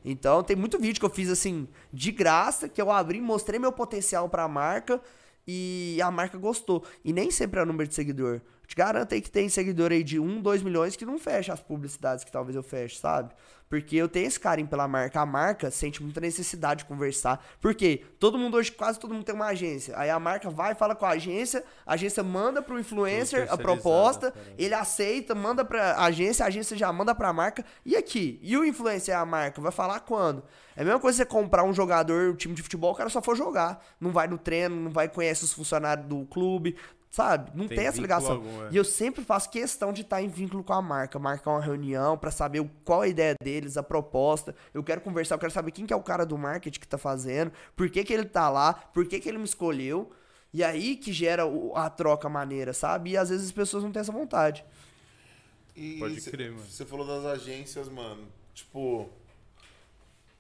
Então tem muito vídeo que eu fiz assim, de graça, que eu abri, mostrei meu potencial pra marca e a marca gostou. E nem sempre é o número de seguidor. te garanto aí que tem seguidor aí de 1, 2 milhões que não fecha as publicidades que talvez eu feche, sabe? Porque eu tenho esse carinho pela marca. A marca sente muita necessidade de conversar. Porque todo mundo hoje, quase todo mundo tem uma agência. Aí a marca vai, fala com a agência, a agência manda pro influencer a proposta, cara. ele aceita, manda pra agência, a agência já manda pra marca. E aqui? E o influencer é a marca? Vai falar quando? É a mesma coisa você comprar um jogador, um time de futebol, o cara só for jogar. Não vai no treino, não vai conhecer os funcionários do clube, sabe? Não Tem tem, essa ligação. algum, é. E eu sempre faço questão de estar em vínculo com a marca, marcar uma reunião pra saber qual a ideia deles, a proposta. Eu quero conversar, eu quero saber quem que é o cara do marketing que tá fazendo, por que que ele tá lá, por que que ele me escolheu. E aí que gera a troca maneira, sabe? E às vezes as pessoas não têm essa vontade. E Pode cê- crer, mano. Você falou das agências, mano. Tipo,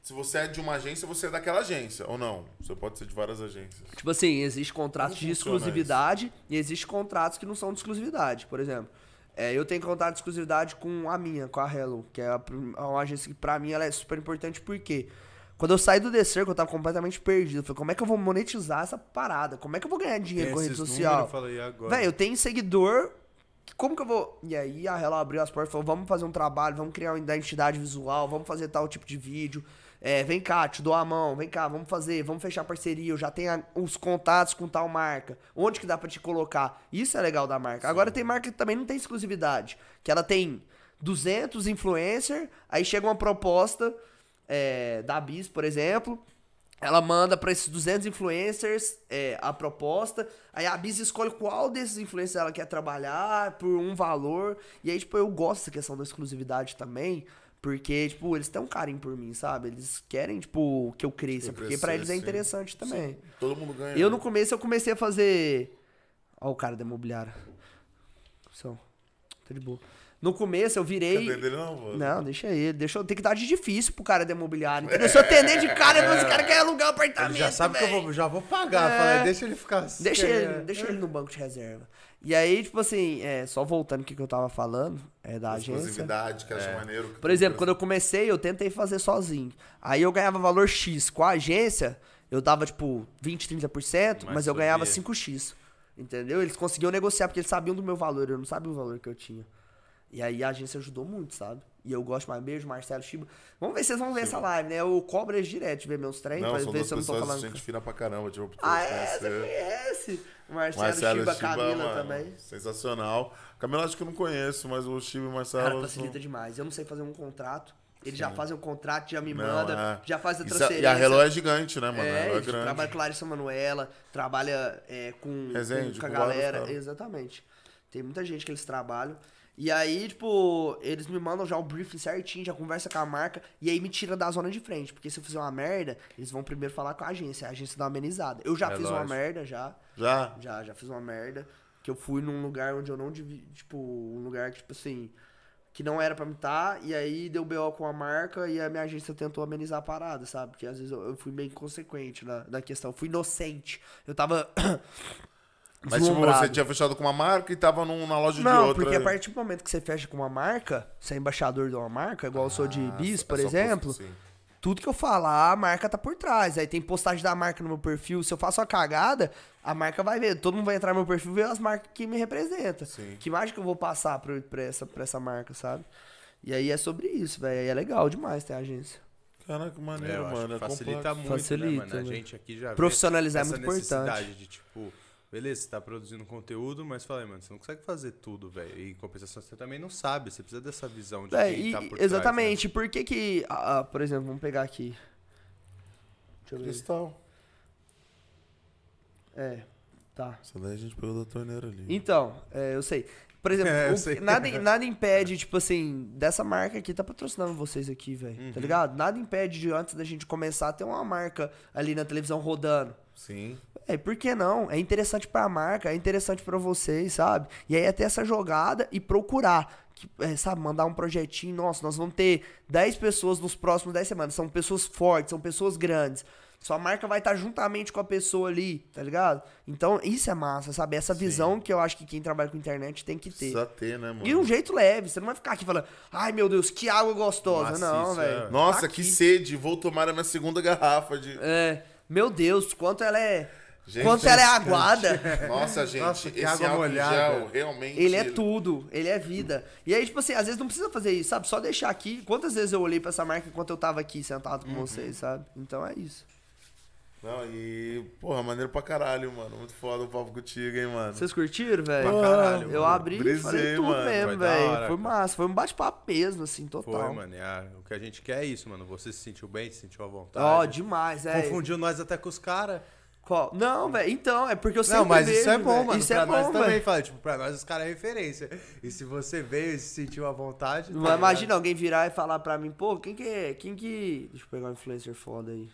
se você é de uma agência, você é daquela agência, ou não? Você pode ser de várias agências. Tipo assim, existe contratos de exclusividade e existe contratos que não são de exclusividade. Por exemplo, é, eu tenho contrato de exclusividade com a minha, com a Hello, que é prim- uma agência que pra mim ela é super importante porque quando eu saí do The Circle, eu tava completamente perdido. Eu falei, como é que eu vou monetizar essa parada? Como é que eu vou ganhar dinheiro Tem com rede social? números, eu falei, e agora? Véi, eu tenho seguidor. Como que eu vou. E aí a Hello abriu as portas e falou: vamos fazer um trabalho, vamos criar uma identidade visual, vamos fazer tal tipo de vídeo. É, vem cá, te dou a mão, vem cá, vamos fazer, vamos fechar parceria. Eu já tenho os contatos com tal marca. Onde que dá pra te colocar? Isso é legal da marca. Agora tem marca que também não tem exclusividade. Que ela tem 200 influencers, aí chega uma proposta é, da Bis, por exemplo. Ela manda pra esses 200 influencers é, a proposta. Aí a Biz escolhe qual desses influencers ela quer trabalhar por um valor. E aí, tipo, eu gosto dessa questão da exclusividade também. Porque, tipo, eles têm um carinho por mim, sabe? Eles querem, tipo, que eu cresça. Eu Porque pra eles é crescer, sim. interessante também. Todo mundo ganha. Eu né? no começo eu comecei a fazer. Ó, o cara da imobiliária. Só. Tá de boa. No começo eu virei. Quer atender ele, não, vô? Não, deixa ele. Deixa eu ter que dar de difícil pro cara da imobiliária. Entendeu? Se eu atender de cara, esse cara quer alugar um apartamento. Ele já sabe que eu vou, já vou pagar. É. Falei, deixa ele ficar assim. Deixa é. ele, deixa ele no banco de reserva. E aí, tipo assim, é, só voltando o que que eu tava falando, é da agência. Exclusividade, que acha É. maneiro. Por exemplo, quando eu comecei, eu tentei fazer sozinho. Aí eu ganhava valor X. Com a agência, eu dava tipo 20, 30%, mas, Mas eu ganhava sabia. 5X. Entendeu? Eles conseguiam negociar porque eles sabiam do meu valor, eu não sabia o valor que eu tinha. E aí a agência ajudou muito, sabe? E eu gosto mais. Beijo, Marcelo Chiba. Vamos ver se vocês vão ver essa live, né? Eu cobro eles direto ver meus treinos, pra são ver se eu não tô falando. gente fina pra caramba. Tipo, Ah, é? Você conhece? Marcelo, Marcelo Chiba, Chiba, Camila mano, também. Sensacional. Camila acho que eu não conheço, mas o Chiba e o Marcelo. Cara, são- facilita demais. Eu não sei fazer um contrato. Eles já fazem um contrato, já me Não, manda, é. já faz a Isso é- transferência. E a Hello é gigante, né, mano? É, a é grande. trabalha com Larissa Manuela, trabalha é, com, Resende, com, com a galera. Exatamente. Tem muita gente que eles trabalham. E aí, tipo, eles me mandam já o briefing certinho, já conversa com a marca, e aí me tira da zona de frente. Porque se eu fizer uma merda, eles vão primeiro falar com a agência, a agência dá uma amenizada. Eu já É fiz uma lógico. merda, já. Já? Já, já fiz uma merda. Que eu fui num lugar onde eu não devia. Tipo, um lugar que, tipo assim. Que não era pra me estar. E aí deu BO com a marca e a minha agência tentou amenizar a parada, sabe? Porque às vezes eu, eu fui meio inconsequente na, na questão. Eu fui inocente. Eu tava. Mas tipo, você tinha fechado com uma marca e tava num- na loja de Não, outra. porque a partir do momento que você fecha com uma marca, você é embaixador de uma marca, igual eu sou de Ah, bis, é por só exemplo, posto, sim. tudo que eu falar, a marca tá por trás. Aí tem postagem da marca no meu perfil. Se eu faço uma cagada, a marca vai ver. Todo mundo vai entrar no meu perfil e ver as marcas que me representam. Sim. Que imagem que eu vou passar pra, pra, essa, pra essa marca, sabe? E aí é sobre isso, velho. Aí é legal demais ter agência. Caraca, que É, maneiro, acho mano. que É facilita complexo. muito, Facilita, né, mano? A né? gente aqui já vê Profissionalizar é essa muito necessidade importante. de, tipo, beleza, você tá produzindo conteúdo, mas fala aí, mano, você não consegue fazer tudo, velho. E em compensação, você também não sabe, você precisa dessa visão de Véi, quem e- tá por trás, exatamente. Por que que... ah, ah, por exemplo, vamos pegar aqui. Deixa eu ver. Cristal. É, tá. Essa daí a gente pegou da torneira ali. Então, é, eu sei. Por exemplo, É, o- sei. Nada, nada impede, tipo assim, dessa marca aqui tá patrocinando vocês aqui, velho. Uhum. Tá ligado? Nada impede de antes da gente começar ter uma marca ali na televisão rodando. Sim. É, por que não? É interessante pra marca, é interessante pra vocês, sabe? E aí é ter essa jogada e procurar. Que, é, sabe, mandar um projetinho, nossa, nós vamos ter 10 pessoas nos próximos 10 semanas. São pessoas fortes, são pessoas grandes. Sua marca vai estar juntamente com a pessoa ali, tá ligado? Então, isso é massa, sabe? Essa visão que eu acho que quem trabalha com internet tem que ter. Precisa ter, né, mano? E um jeito leve, você não vai ficar aqui falando, ai meu Deus, que água gostosa. Maciço, não, é. velho. Nossa, Tá que sede. Vou tomar a minha segunda garrafa de. É, meu Deus, quanto ela é Gente, Quanto ela é aguada. Nossa, gente, Nossa, esse água álcool molhada. gel realmente. Ele é tudo, ele é vida. E aí, tipo assim, às vezes não precisa fazer isso, sabe? Só deixar aqui. Quantas vezes eu olhei pra essa marca enquanto eu tava aqui sentado com Uhum. vocês, sabe? Então é isso. Não, e, porra, maneiro pra caralho, mano. Muito foda o papo contigo, hein, mano. Vocês curtiram, velho? Pra caralho, Eu mano. abri e Brisei, falei tudo mano. mesmo, velho. Foi massa, foi um bate-papo mesmo, assim, total. Foi, mano. a- o que a gente quer é isso, mano. Você se sentiu bem, se sentiu à vontade. Ó, demais, é. Confundiu nós até com os caras. Qual? Não, velho, então, é porque eu sempre Não, mas isso vejo, é bom, velho. mano. Isso pra é nós bom, também, fala, tipo, pra nós os caras é referência. E se você veio e se sentiu à vontade. tá? Imagina alguém virar e falar pra mim, pô, quem que é? Quem que. Deixa eu pegar um influencer foda aí.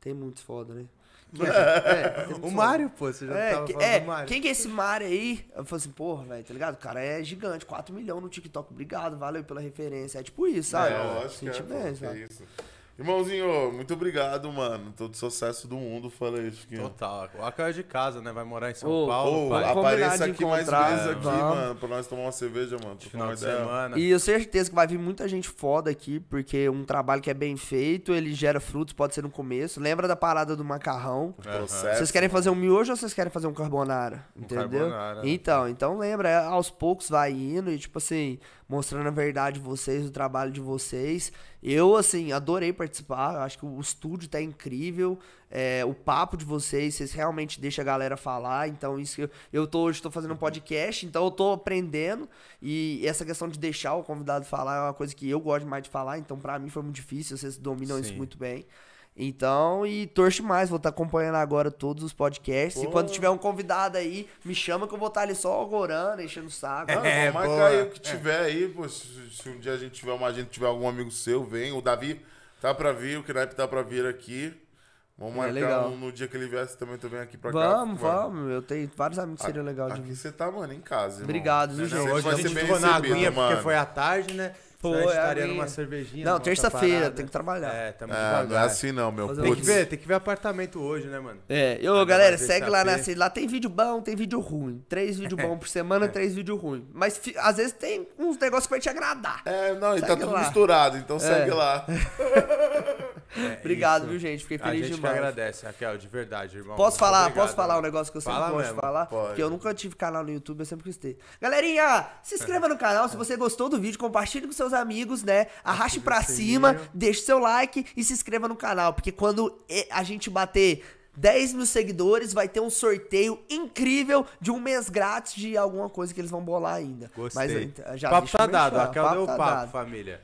Tem muitos foda, né? É? É, O. Mário, pô, você já É, tava falando é, do Mário. quem que é esse Mário aí? Eu falei assim, porra, velho, tá ligado? O cara é gigante, 4 milhões no TikTok. Obrigado, valeu pela referência. É tipo isso, sabe? É, lógico, Senti é, pô, é isso. Irmãozinho, muito obrigado, mano. Todo sucesso do mundo, fala aí, Chiquinho. Total. O Aca é de casa, né? Vai morar em São Ô, Paulo, Ô. Vamos apareça de aqui mais vezes aqui, vamos. mano, pra nós tomar uma cerveja, mano. trocar Final uma de ideia. semana. E eu tenho certeza que vai vir muita gente foda aqui, porque um trabalho que é bem feito, ele gera frutos, pode ser no começo. Lembra da parada do macarrão? Processo. Vocês querem fazer um miojo ou vocês querem fazer um carbonara? Entendeu? carbonara. Então, então lembra, é, aos poucos vai indo e tipo assim, mostrando a verdade de vocês, o trabalho de vocês. Eu, assim, adorei participar, acho que o estúdio tá incrível, é, o papo de vocês, vocês realmente deixam a galera falar, então isso eu, eu tô hoje tô fazendo um podcast, então eu tô aprendendo e essa questão de deixar o convidado falar é uma coisa que eu gosto mais de falar, então pra mim foi muito difícil, vocês dominam isso Sim. muito bem. Então, e torce mais, vou estar acompanhando agora todos os podcasts. E Pô. quando tiver um convidado aí, me chama que eu vou estar ali só agorando, enchendo o saco. É, marcar boa. aí o que tiver aí, pô. Se, se um dia a gente tiver uma agenda, tiver algum amigo seu, vem. O Davi tá pra vir, o Knaip tá pra vir aqui. Vamos É, marcar legal. um- no dia que ele vier, você também tu vem aqui pra cá. Vamos, vamos. Eu tenho vários amigos que seriam legal de Aqui vir. você tá, mano, em casa, irmão. Obrigado, viu, gente? hoje vai a ser gente bem ficou na aguinha porque mano. foi à tarde, né? Senão a gente a estaria aguinha. numa cervejinha. Não, terça-feira, tem que trabalhar. É, tamo É, não é assim não, meu. Tem que ver, tem que ver apartamento hoje, né, mano? É, eu, galera, segue lá na. Lá tem vídeo bom, tem vídeo ruim. Três vídeos bons por semana, três vídeos ruins. Mas fi- às vezes tem uns negócios que vai te agradar. É, não, e tá tudo misturado, então segue lá. É, Obrigado, isso. viu, gente? Fiquei A feliz gente demais. que agradece, Raquel, de verdade, irmão. Posso falar, obrigado, posso falar um negócio que eu sempre Fala gosto mesmo. de falar? Pode. Que eu nunca tive canal no YouTube, eu sempre quis ter. Galerinha, se inscreva no canal, se você gostou do vídeo, compartilhe com seus amigos, né? Arraste pra cima, deixe seu like e se inscreva no canal, porque quando a gente bater 10 mil seguidores, vai ter um sorteio incrível de um mês grátis de alguma coisa que eles vão bolar ainda. Gostei. Mas, já papo tá dado, Raquel deu o tá papo, família.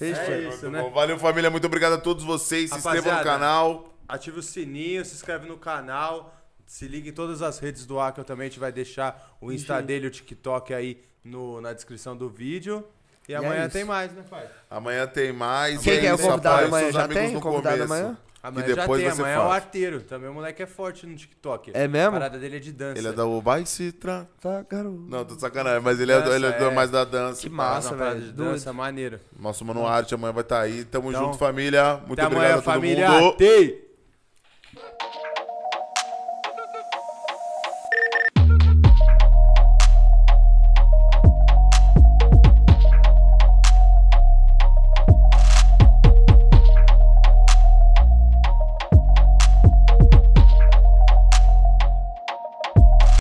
Fechou. É isso, né? bom. Valeu, família. Muito obrigado a todos vocês. Se inscrevam no Rapaziada, canal. Ative o sininho, se inscreve no canal, se liga em todas as redes do Akel também, a gente vai deixar o Insta dele, o TikTok aí no, na descrição do vídeo. E, é amanhã isso. tem mais, né, pai? Amanhã tem mais. Quem é é o convidado amanhã? Já tem no convidado começo, amanhã? Amanhã Que depois já vai tem, amanhã é o arteiro. Também o moleque é forte no TikTok. É mesmo? A parada dele é de dança. Ele é da Ubai Citra. Tá, garoto. Não, tô de sacanagem, mas ele é, Dança, ele é é. mais da dança. Que massa. Uma parada velho, de dança, maneiro. Nosso Mano Arte amanhã vai estar aí. Tamo Então, junto, família. Muito Até obrigado amanhã, a todo família. mundo. Tei!